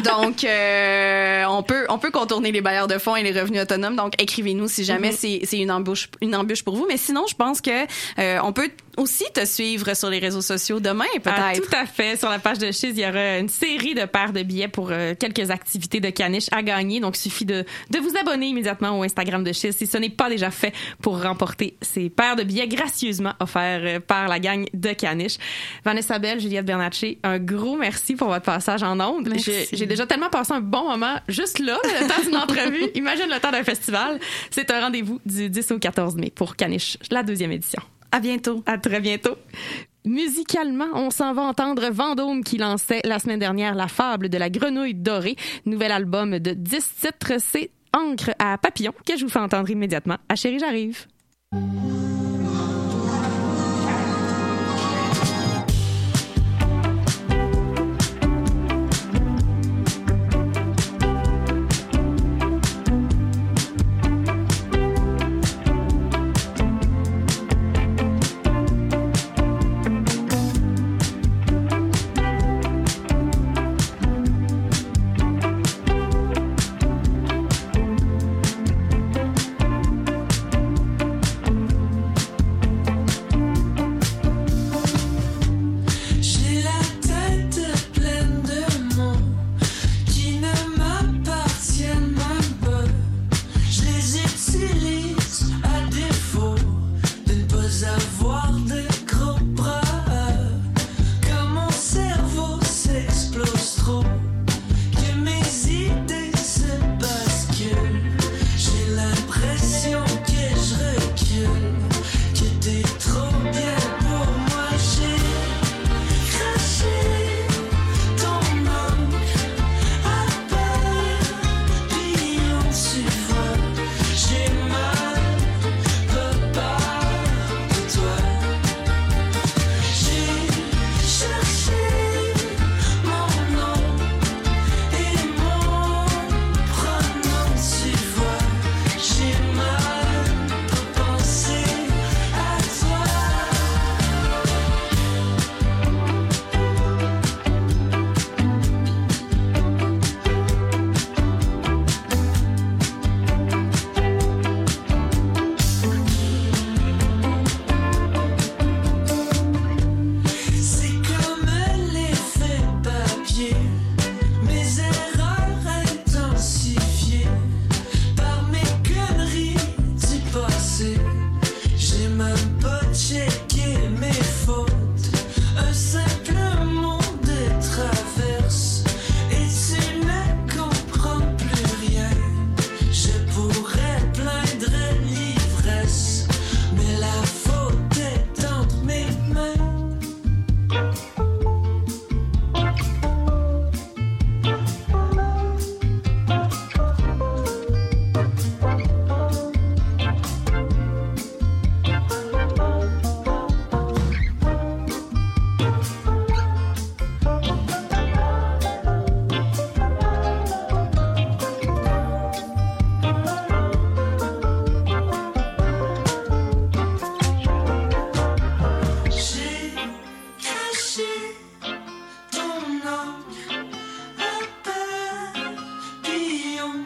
Donc, euh, on peut, on peut contourner les bailleurs de fonds et les revenus autonomes. Donc, écrivez-nous si jamais Mhm. c'est, c'est une embûche, une embûche pour vous. Mais sinon, je pense que euh, on peut aussi te suivre sur les réseaux sociaux demain, peut-être. Ah, tout à fait. Sur la page de Chiz, il y aura une série de paires de billets pour euh, quelques activités de caniche à gagner. Donc, il suffit de, de vous abonner immédiatement au Instagram de Chiz si ce n'est pas déjà fait pour remporter ces paires de billets gracieusement offerts euh, par la gang de caniche. Vanessa Bell, Juliette Bernatchez, un gros merci pour votre passage en ondes. J'ai déjà tellement passé un bon moment juste là, le temps d'une entrevue. Imagine le temps d'un festival. C'est un rendez-vous du 10 au 14 mai pour Caniche, la deuxième édition. À bientôt. À très bientôt. Musicalement, on s'en va entendre Vendôme qui lançait la semaine dernière La fable de la grenouille dorée, nouvel album de 10 titres, c'est Encre à papillon que je vous fais entendre immédiatement. À chérie, j'arrive.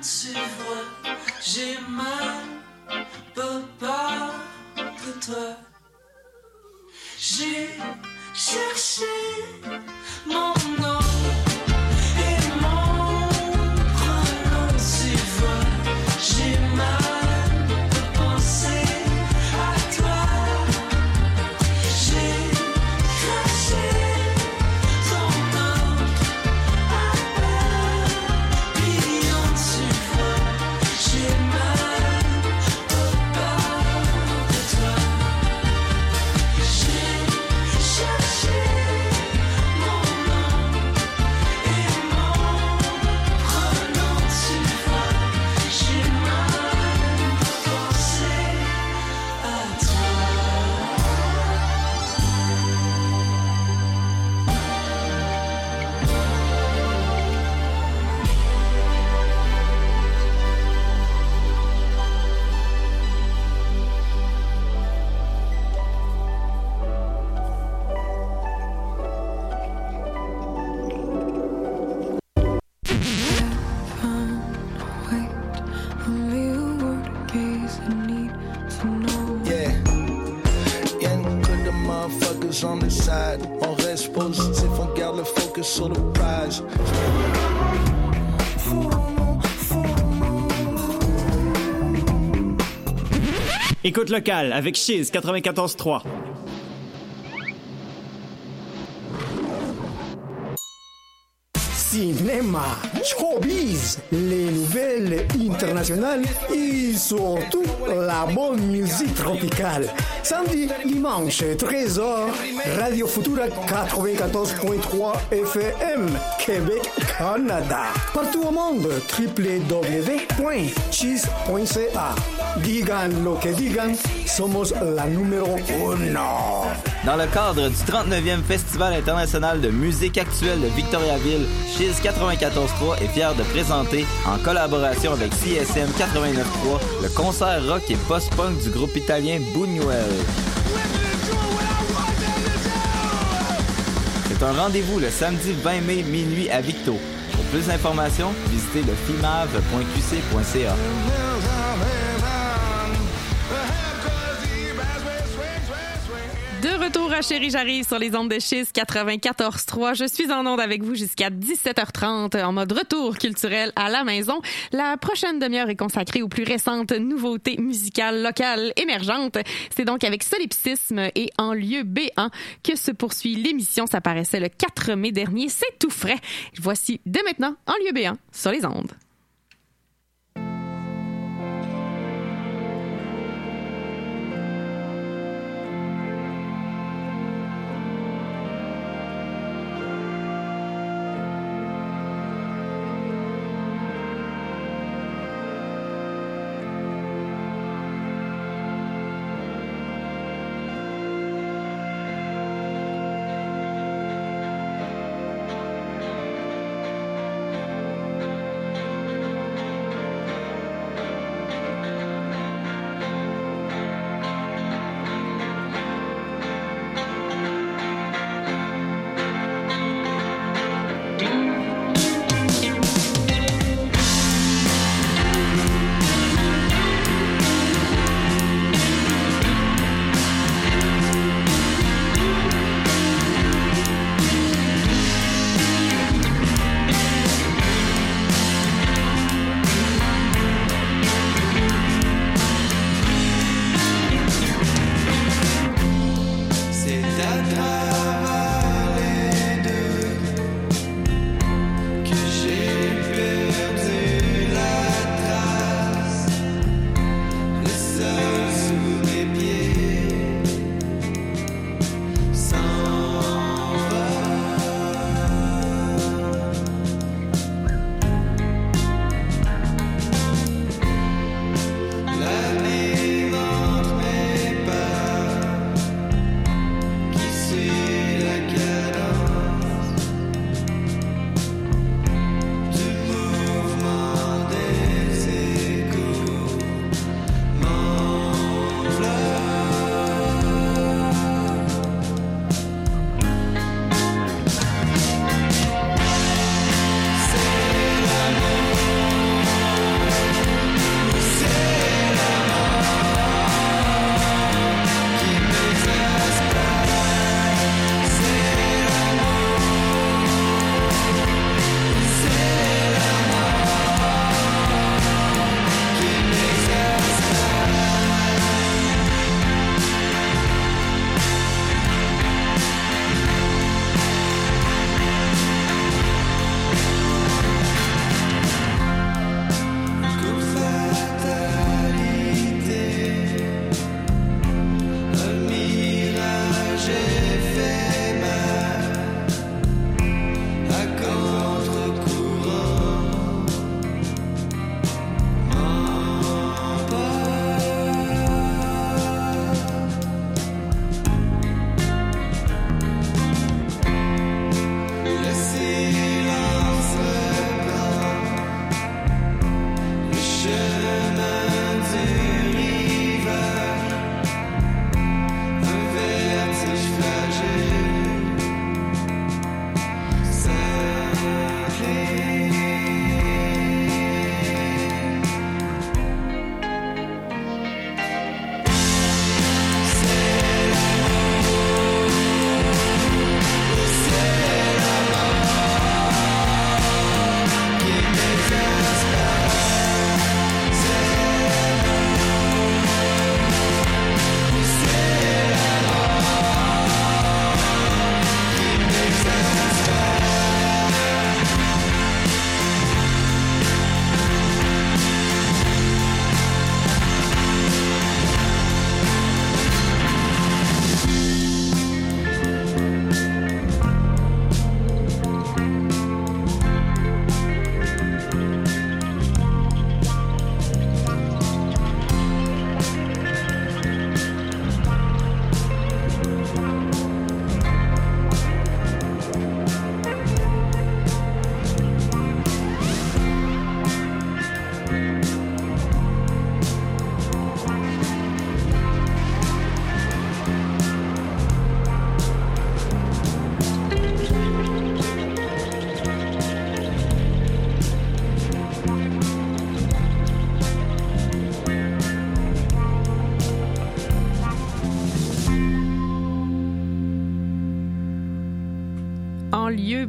Vois, j'ai mal, Écoute locale avec Chiz 94.3. Cinéma, showbiz, les nouvelles internationales et surtout la bonne musique tropicale. Samedi, dimanche, 13h, Radio Futura 94.3 FM, Québec, Canada. Partout au monde, www.cheese.ca. Digan lo que digan, somos la numéro uno. Dans le cadre du 39e Festival international de musique actuelle de Victoriaville, Chiz 94.3 est fier de présenter, en collaboration avec CSM 89.3, le concert rock et post-punk du groupe italien Buñuel. C'est un rendez-vous le samedi 20 mai minuit à Victo. Pour plus d'informations, visitez le fimave.qc.ca. De retour à Chérie, j'arrive sur les ondes de Chiz 94.3. Je suis en onde avec vous jusqu'à 17h30 en mode retour culturel à la maison. La prochaine demi-heure est consacrée aux plus récentes nouveautés musicales locales émergentes. C'est donc avec Solipsisme et En lieu B1 que se poursuit l'émission. Ça paraissait le 4 mai dernier. C'est tout frais. Voici dès maintenant En lieu B1 sur les ondes.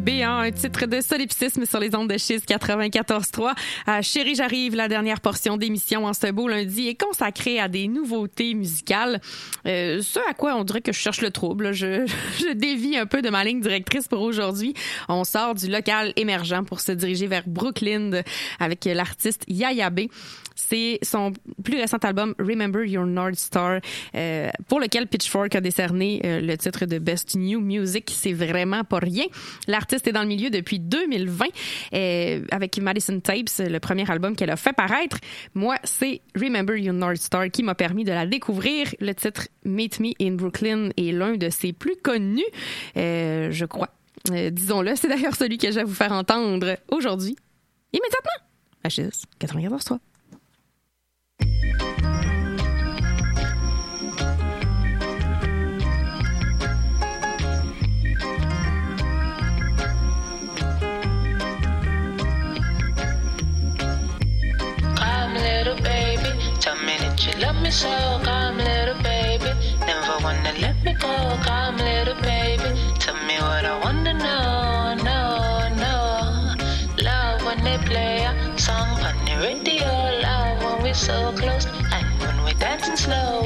Béant, un titre de solipsisme sur les ondes de Chiz 94.3. À Chérie, j'arrive, la dernière portion d'émission en ce beau lundi est consacrée à des nouveautés musicales. Euh, ce à quoi on dirait que je cherche le trouble. Je, je dévie un peu de ma ligne directrice pour aujourd'hui. On sort du local émergent pour se diriger vers Brooklyn avec l'artiste Yaya B. C'est son plus récent album Remember Your North Star, euh, pour lequel Pitchfork a décerné euh, le titre de Best New Music. C'est vraiment pas rien. L'artiste l'artiste est dans le milieu depuis 2020 euh, avec Madison Tapes, le premier album qu'elle a fait paraître. Moi, c'est Remember Your North Star qui m'a permis de la découvrir. Le titre Meet Me in Brooklyn est l'un de ses plus connus, euh, je crois. Euh, disons-le, c'est d'ailleurs celui que je vais vous faire entendre aujourd'hui, immédiatement. HS 94 3. Slow,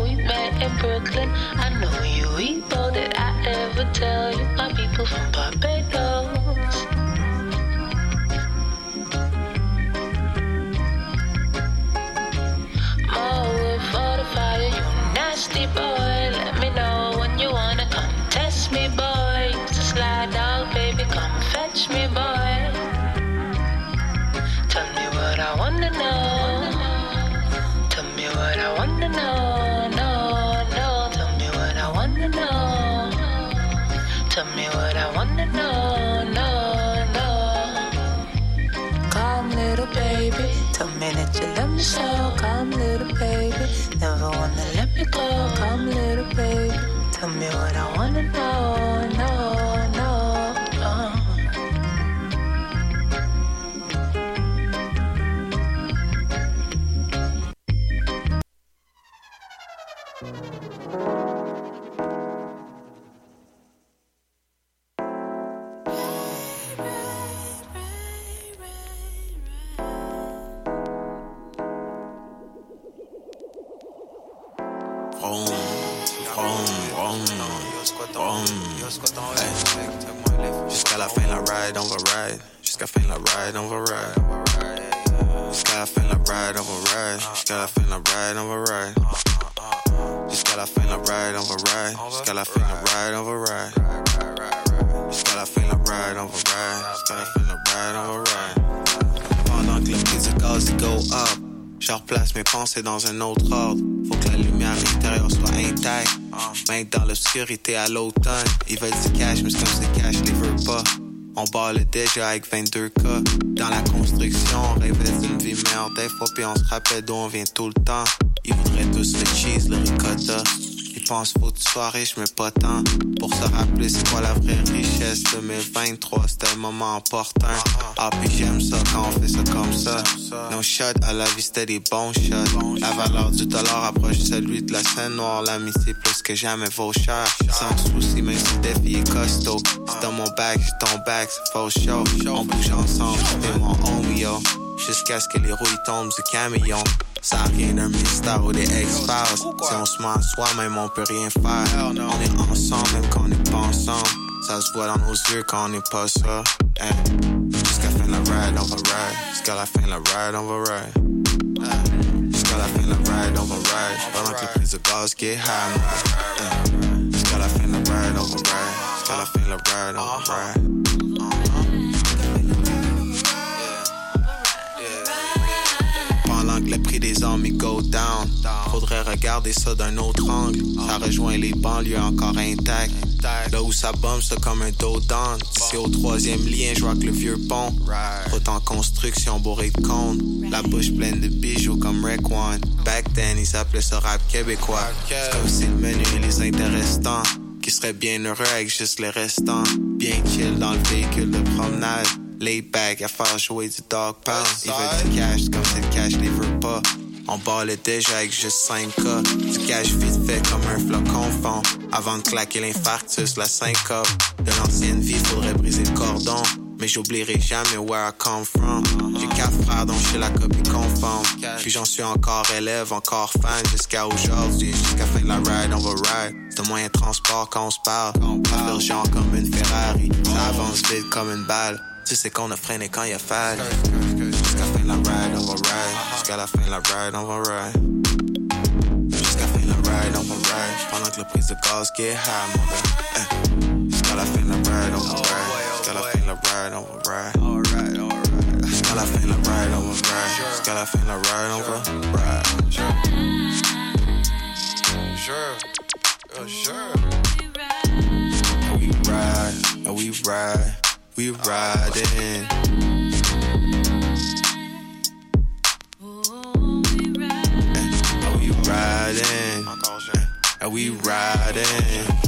pensées dans un autre ordre. Faut que la lumière à l'intérieur soit intacte. Même dans l'obscurité à l'automne, ils veulent du cash, mais comme c'est cash, les veut pas. On bat le déjà avec 22K. Dans la construction, on rêvait d'une vie meilleure des fois, puis on se rappelle d'où on vient tout le temps. Ils voudraient tous le cheese, le ricotta. Pensent faut tu sois riche, mais pas tant. Pour se rappeler c'est quoi la vraie richesse? 2023, c'était le moment opportun. Ah, puis j'aime ça quand on fait ça comme ça. Nos shots à la vie, c'était des bons shots. La valeur du dollar approche celui de la scène noire. L'amitié plus que jamais vaut cher. Sans souci, même si le défi est costaud. C'est dans mon bac, ton bac, c'est faux show. On bouge ensemble, t'es mon homie, yo. Jusqu'à ce que les rouilles tombent du camion. Ça a rien d'un mystère ou des X-Files. Si on se ment à soi-même, on peut rien faire. On est ensemble, même quand on n'est pas ensemble. Ça se voit dans nos yeux quand on n'est pas ça. Hey. Jusqu'à la fin de la ride, on va ride. Jusqu'à la fin de la ride, on va ride. Hey. Jusqu'à la fin de la ride, on va ride. Pendant que le prix du gaz get high, man. Hey. Jusqu'à la fin de la ride, on va ride. Jusqu'à la fin de la ride, on va ride. Des armes go down, faudrait regarder ça d'un autre angle. Ça rejoint les banlieues encore intactes. Là où ça bombe, c'est comme un dos down. C'est au troisième lien, je vois que le vieux pont. Route en construction, bourré de cônes. La bouche pleine de bijoux comme One. Back then, ils appelaient ça rap québécois. C'est comme si le menu les intéressants. Qui seraient bien heureux avec juste les restants. Bien chill dans le véhicule de promenade. Lay back jouer du dog pound. Ils veulent du cash, comme c'est le cash les veut pas. On ballait déjà avec juste 5K. Du cash vite fait comme un flocon fond. Avant de claquer l'infarctus, la syncope. De l'ancienne vie, faudrait briser le cordon. Mais j'oublierai jamais where I come from. J'ai quatre frères dont je suis la copie conforme. Puis j'en suis encore élève, encore fan jusqu'à aujourd'hui. Jusqu'à fin de la ride, on va ride. C'est un moyen de transport quand on se parle. Genre comme une Ferrari. Ça avance vite comme une balle. Tu sais qu'on a freiné quand il a fallu. Jusqu'à ah. fin de la ride, on va ride. Jusqu'à la fin la ride, on va ride. Jusqu'à fin la ride, on va ride. Pendant que le prix de gaz get high, mon gars. Jusqu'à la fin la ride, on va ride. Jusqu'à la fin la ride, on va ride. Jusqu'à la fin la ride, on va ride. Jusqu'à la fin la ride, on va ride. Sure. Oh, sure. And we ride, we ride, we riding. And we riding, and we riding.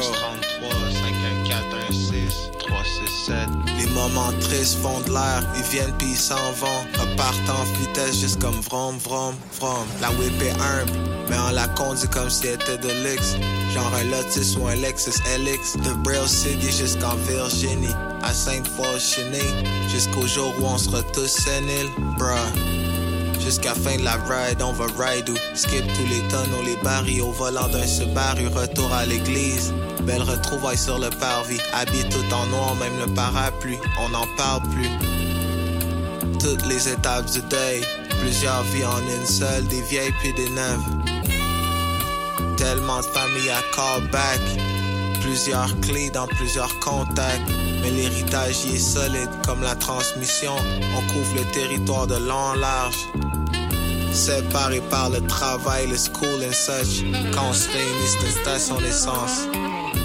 33 514 16 367. Les moments tristes font de l'air, ils viennent puis ils s'en vont. Repartent en vitesse juste comme vrom, vrom, vrom. La whip est humble, mais on la conduit comme si elle était de luxe. Genre un Lotus ou un Lexus LX. De Braille City jusqu'en Virginie. À Sainte-Foy. Jusqu'au jour où on sera tous séniles, bruh. Jusqu'à fin de la ride, on va ride ou skip tous les tonneaux, les barils au volant d'un Subaru, retour à l'église. Belle retrouvaille sur le parvis, habillé tout en noir, même le parapluie, on n'en parle plus. Toutes les étapes du deuil, plusieurs vies en une seule, des vieilles puis des neuves. Tellement de familles à call back, plusieurs clés dans plusieurs contacts. Mais l'héritage y est solide comme la transmission. On couvre le territoire de long en large. Séparés par le travail, le school and such. Quand on se réunit, c'est une station d'essence.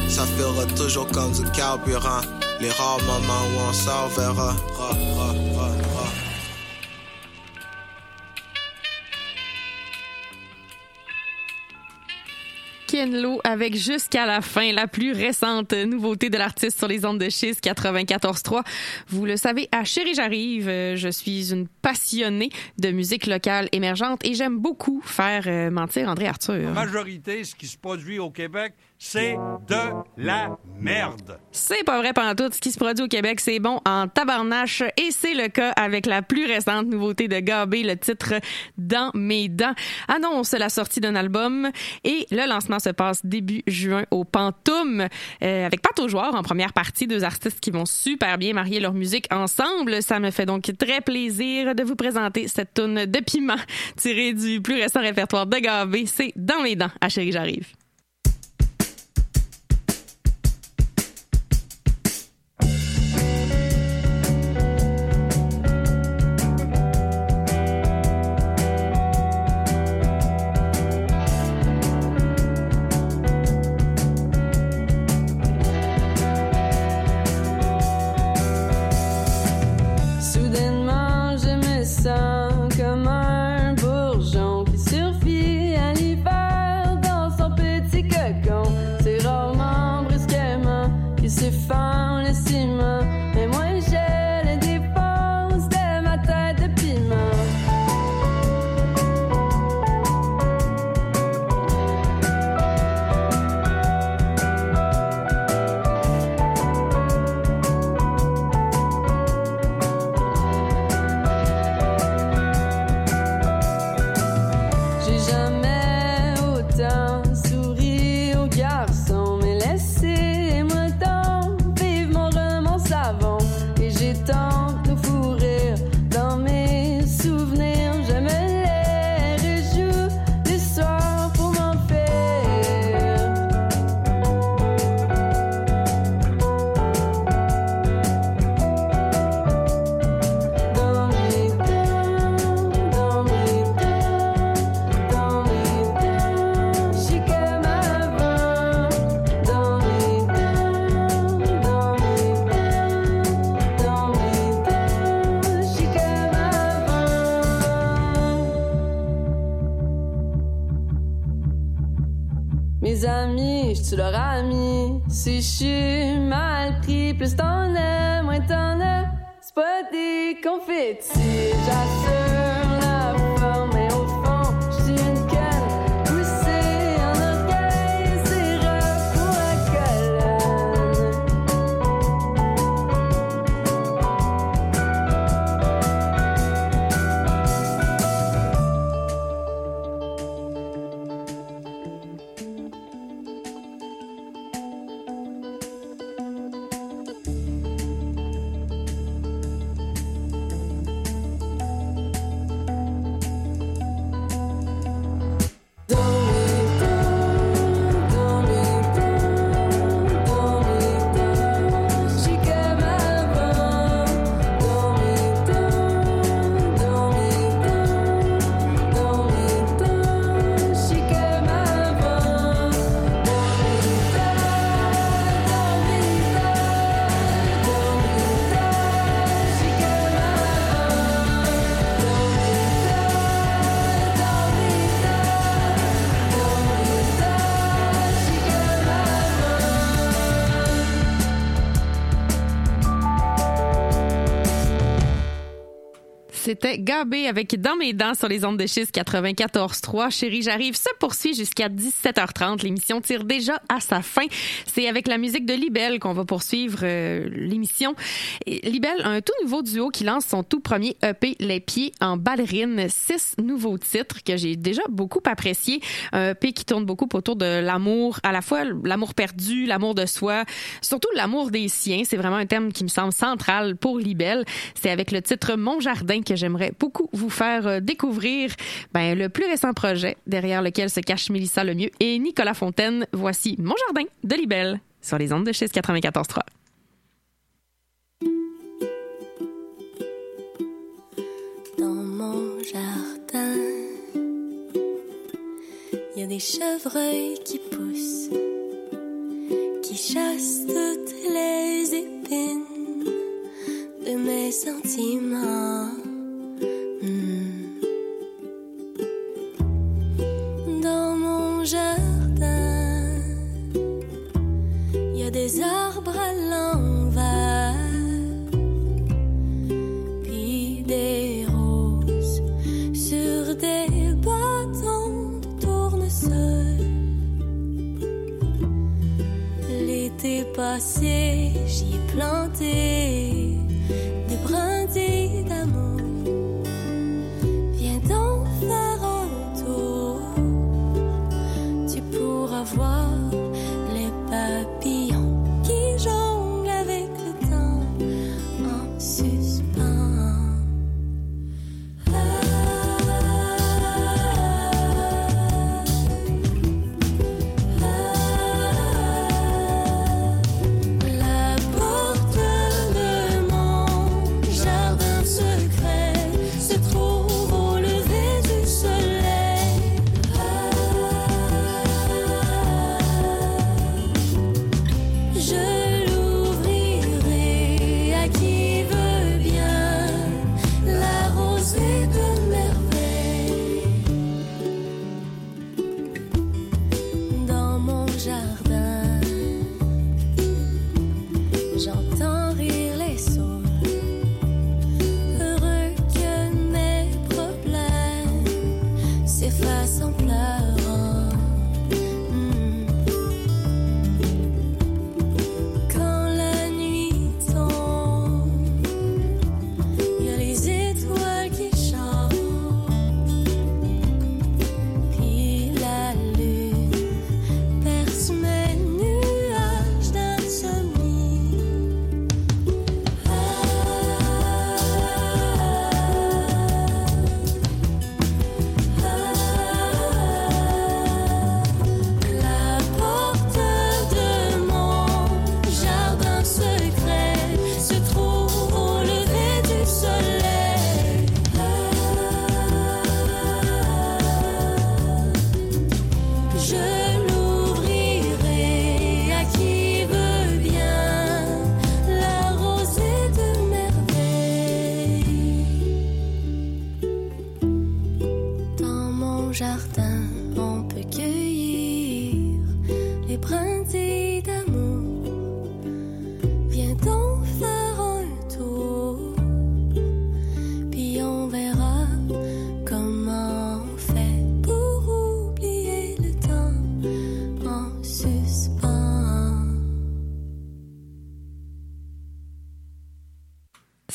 Ça fera toujours comme du carburant. Les rares moments où on sort verra. Ken Lo avec jusqu'à la fin la plus récente nouveauté de l'artiste sur les ondes de Chiz 94.3. Vous le savez, à Chérie j'arrive, euh, je suis une passionnée de musique locale émergente et j'aime beaucoup faire euh, mentir André Arthur. En majorité, ce qui se produit au Québec, c'est de la merde. C'est pas vrai pendant tout. Ce qui se produit au Québec, c'est bon en tabarnache. Et c'est le cas avec la plus récente nouveauté de Gabé, le titre Dans mes dents. Annonce la sortie d'un album et le lancement se passe début juin au Pantoum euh, avec Pat Joueur en première partie. Deux artistes qui vont super bien marier leur musique ensemble. Ça me fait donc très plaisir de vous présenter cette tune de piment tirée du plus récent répertoire de Gabé. C'est Dans mes dents à Chérie J'arrive. C'était Gabé avec Dans mes dents sur les ondes de schiste 94.3. Chérie, j'arrive se poursuit jusqu'à 17h30. L'émission tire déjà à sa fin. C'est avec la musique de Libelle qu'on va poursuivre euh, l'émission. Libelle, un tout nouveau duo qui lance son tout premier EP, Les Pieds en ballerine. Six nouveaux titres que j'ai déjà beaucoup appréciés. Un EP qui tourne beaucoup autour de l'amour, à la fois l'amour perdu, l'amour de soi, surtout l'amour des siens. C'est vraiment un thème qui me semble central pour Libelle. C'est avec le titre Mon jardin que j'aimerais beaucoup vous faire euh, découvrir ben, le plus récent projet derrière lequel se cache Mélissa Lemieux et Nicolas Fontaine. Voici Mon jardin de Libelle sur les ondes de chez 94.3. Dans mon jardin, il y a des chevreuils qui poussent, qui chassent toutes les épines de mes sentiments.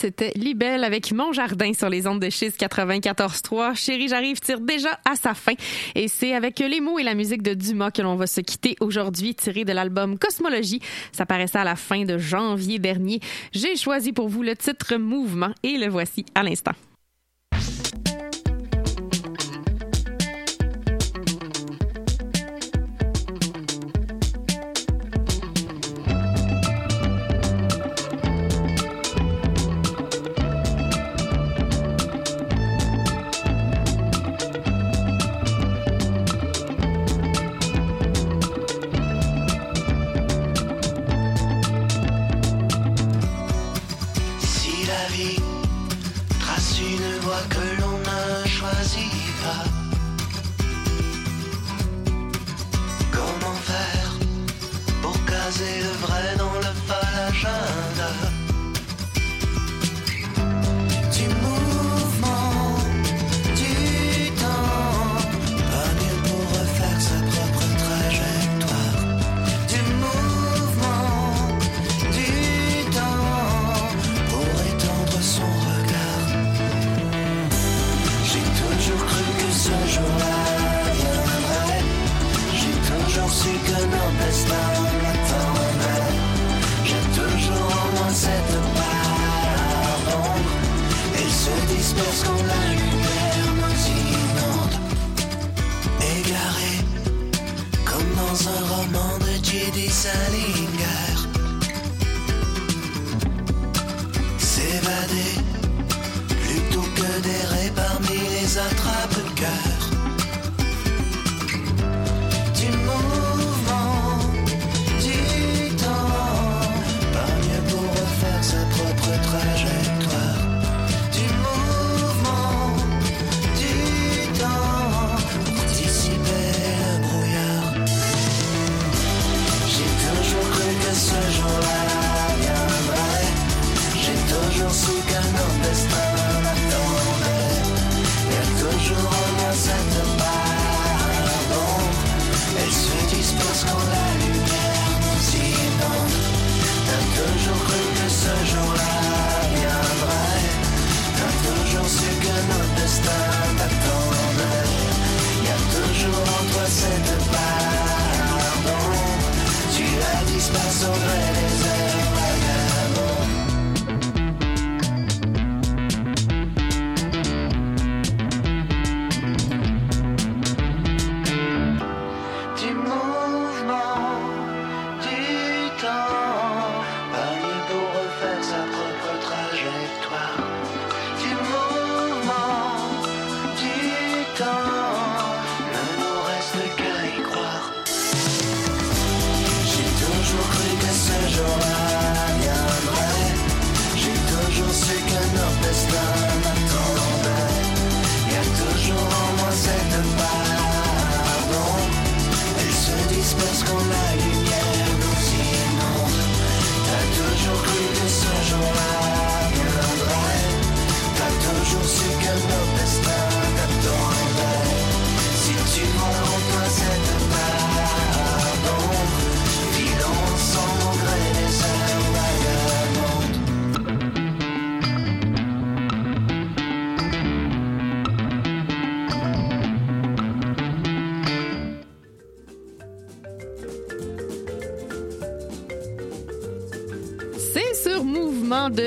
C'était Libelle avec Mon Jardin sur les ondes de Chiz 94.3. Chérie, j'arrive tire déjà à sa fin. Et c'est avec les mots et la musique de Dumas que l'on va se quitter aujourd'hui, tiré de l'album Cosmologie. Ça paraissait à la fin de janvier dernier. J'ai choisi pour vous le titre Mouvement et le voici à l'instant.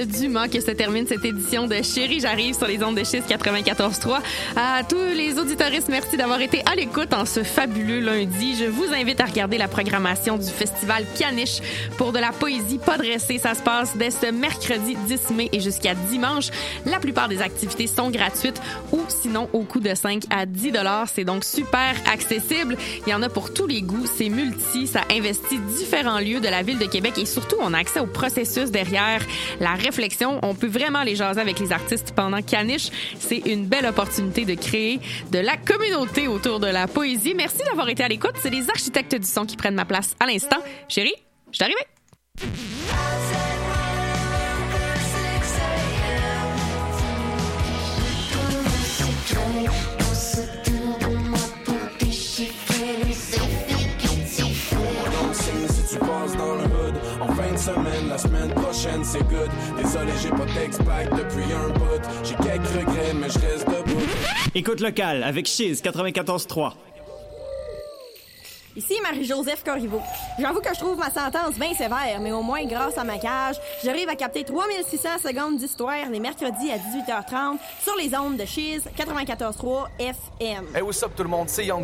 Dumas que se termine cette édition de Chérie, j'arrive sur les ondes de Schiste 94.3. À tous les auditoristes, merci d'avoir été à l'écoute en ce fabuleux lundi. Je vous invite à regarder la programmation du festival Caniche pour de la poésie pas dressée. Ça se passe dès ce mercredi 10 mai et jusqu'à dimanche. La plupart des activités sont gratuites sinon au coût de 5 à 10 dollars. C'est donc super accessible. Il y en a pour tous les goûts. C'est multi. Ça investit différents lieux de la ville de Québec et surtout, on a accès au processus derrière la réflexion. On peut vraiment les jaser avec les artistes pendant Caniche. C'est une belle opportunité de créer de la communauté autour de la poésie. Merci d'avoir été à l'écoute. C'est les architectes du son qui prennent ma place à l'instant. Chérie, je suis. De cette semaine, la semaine prochaine, c'est good. Désolé, j'ai pas d'ex-pack depuis un bout. J'ai quelques regrets, mais je reste debout. Écoute locale avec Chiz 94.3. Ici Marie-Joseph Corriveau. J'avoue que je trouve ma sentence bien sévère, mais au moins grâce à ma cage, j'arrive à capter 3600 secondes d'histoire les mercredis à 18h30 sur les ondes de Chiz 94.3 FM. Hey, what's up tout le monde? C'est Young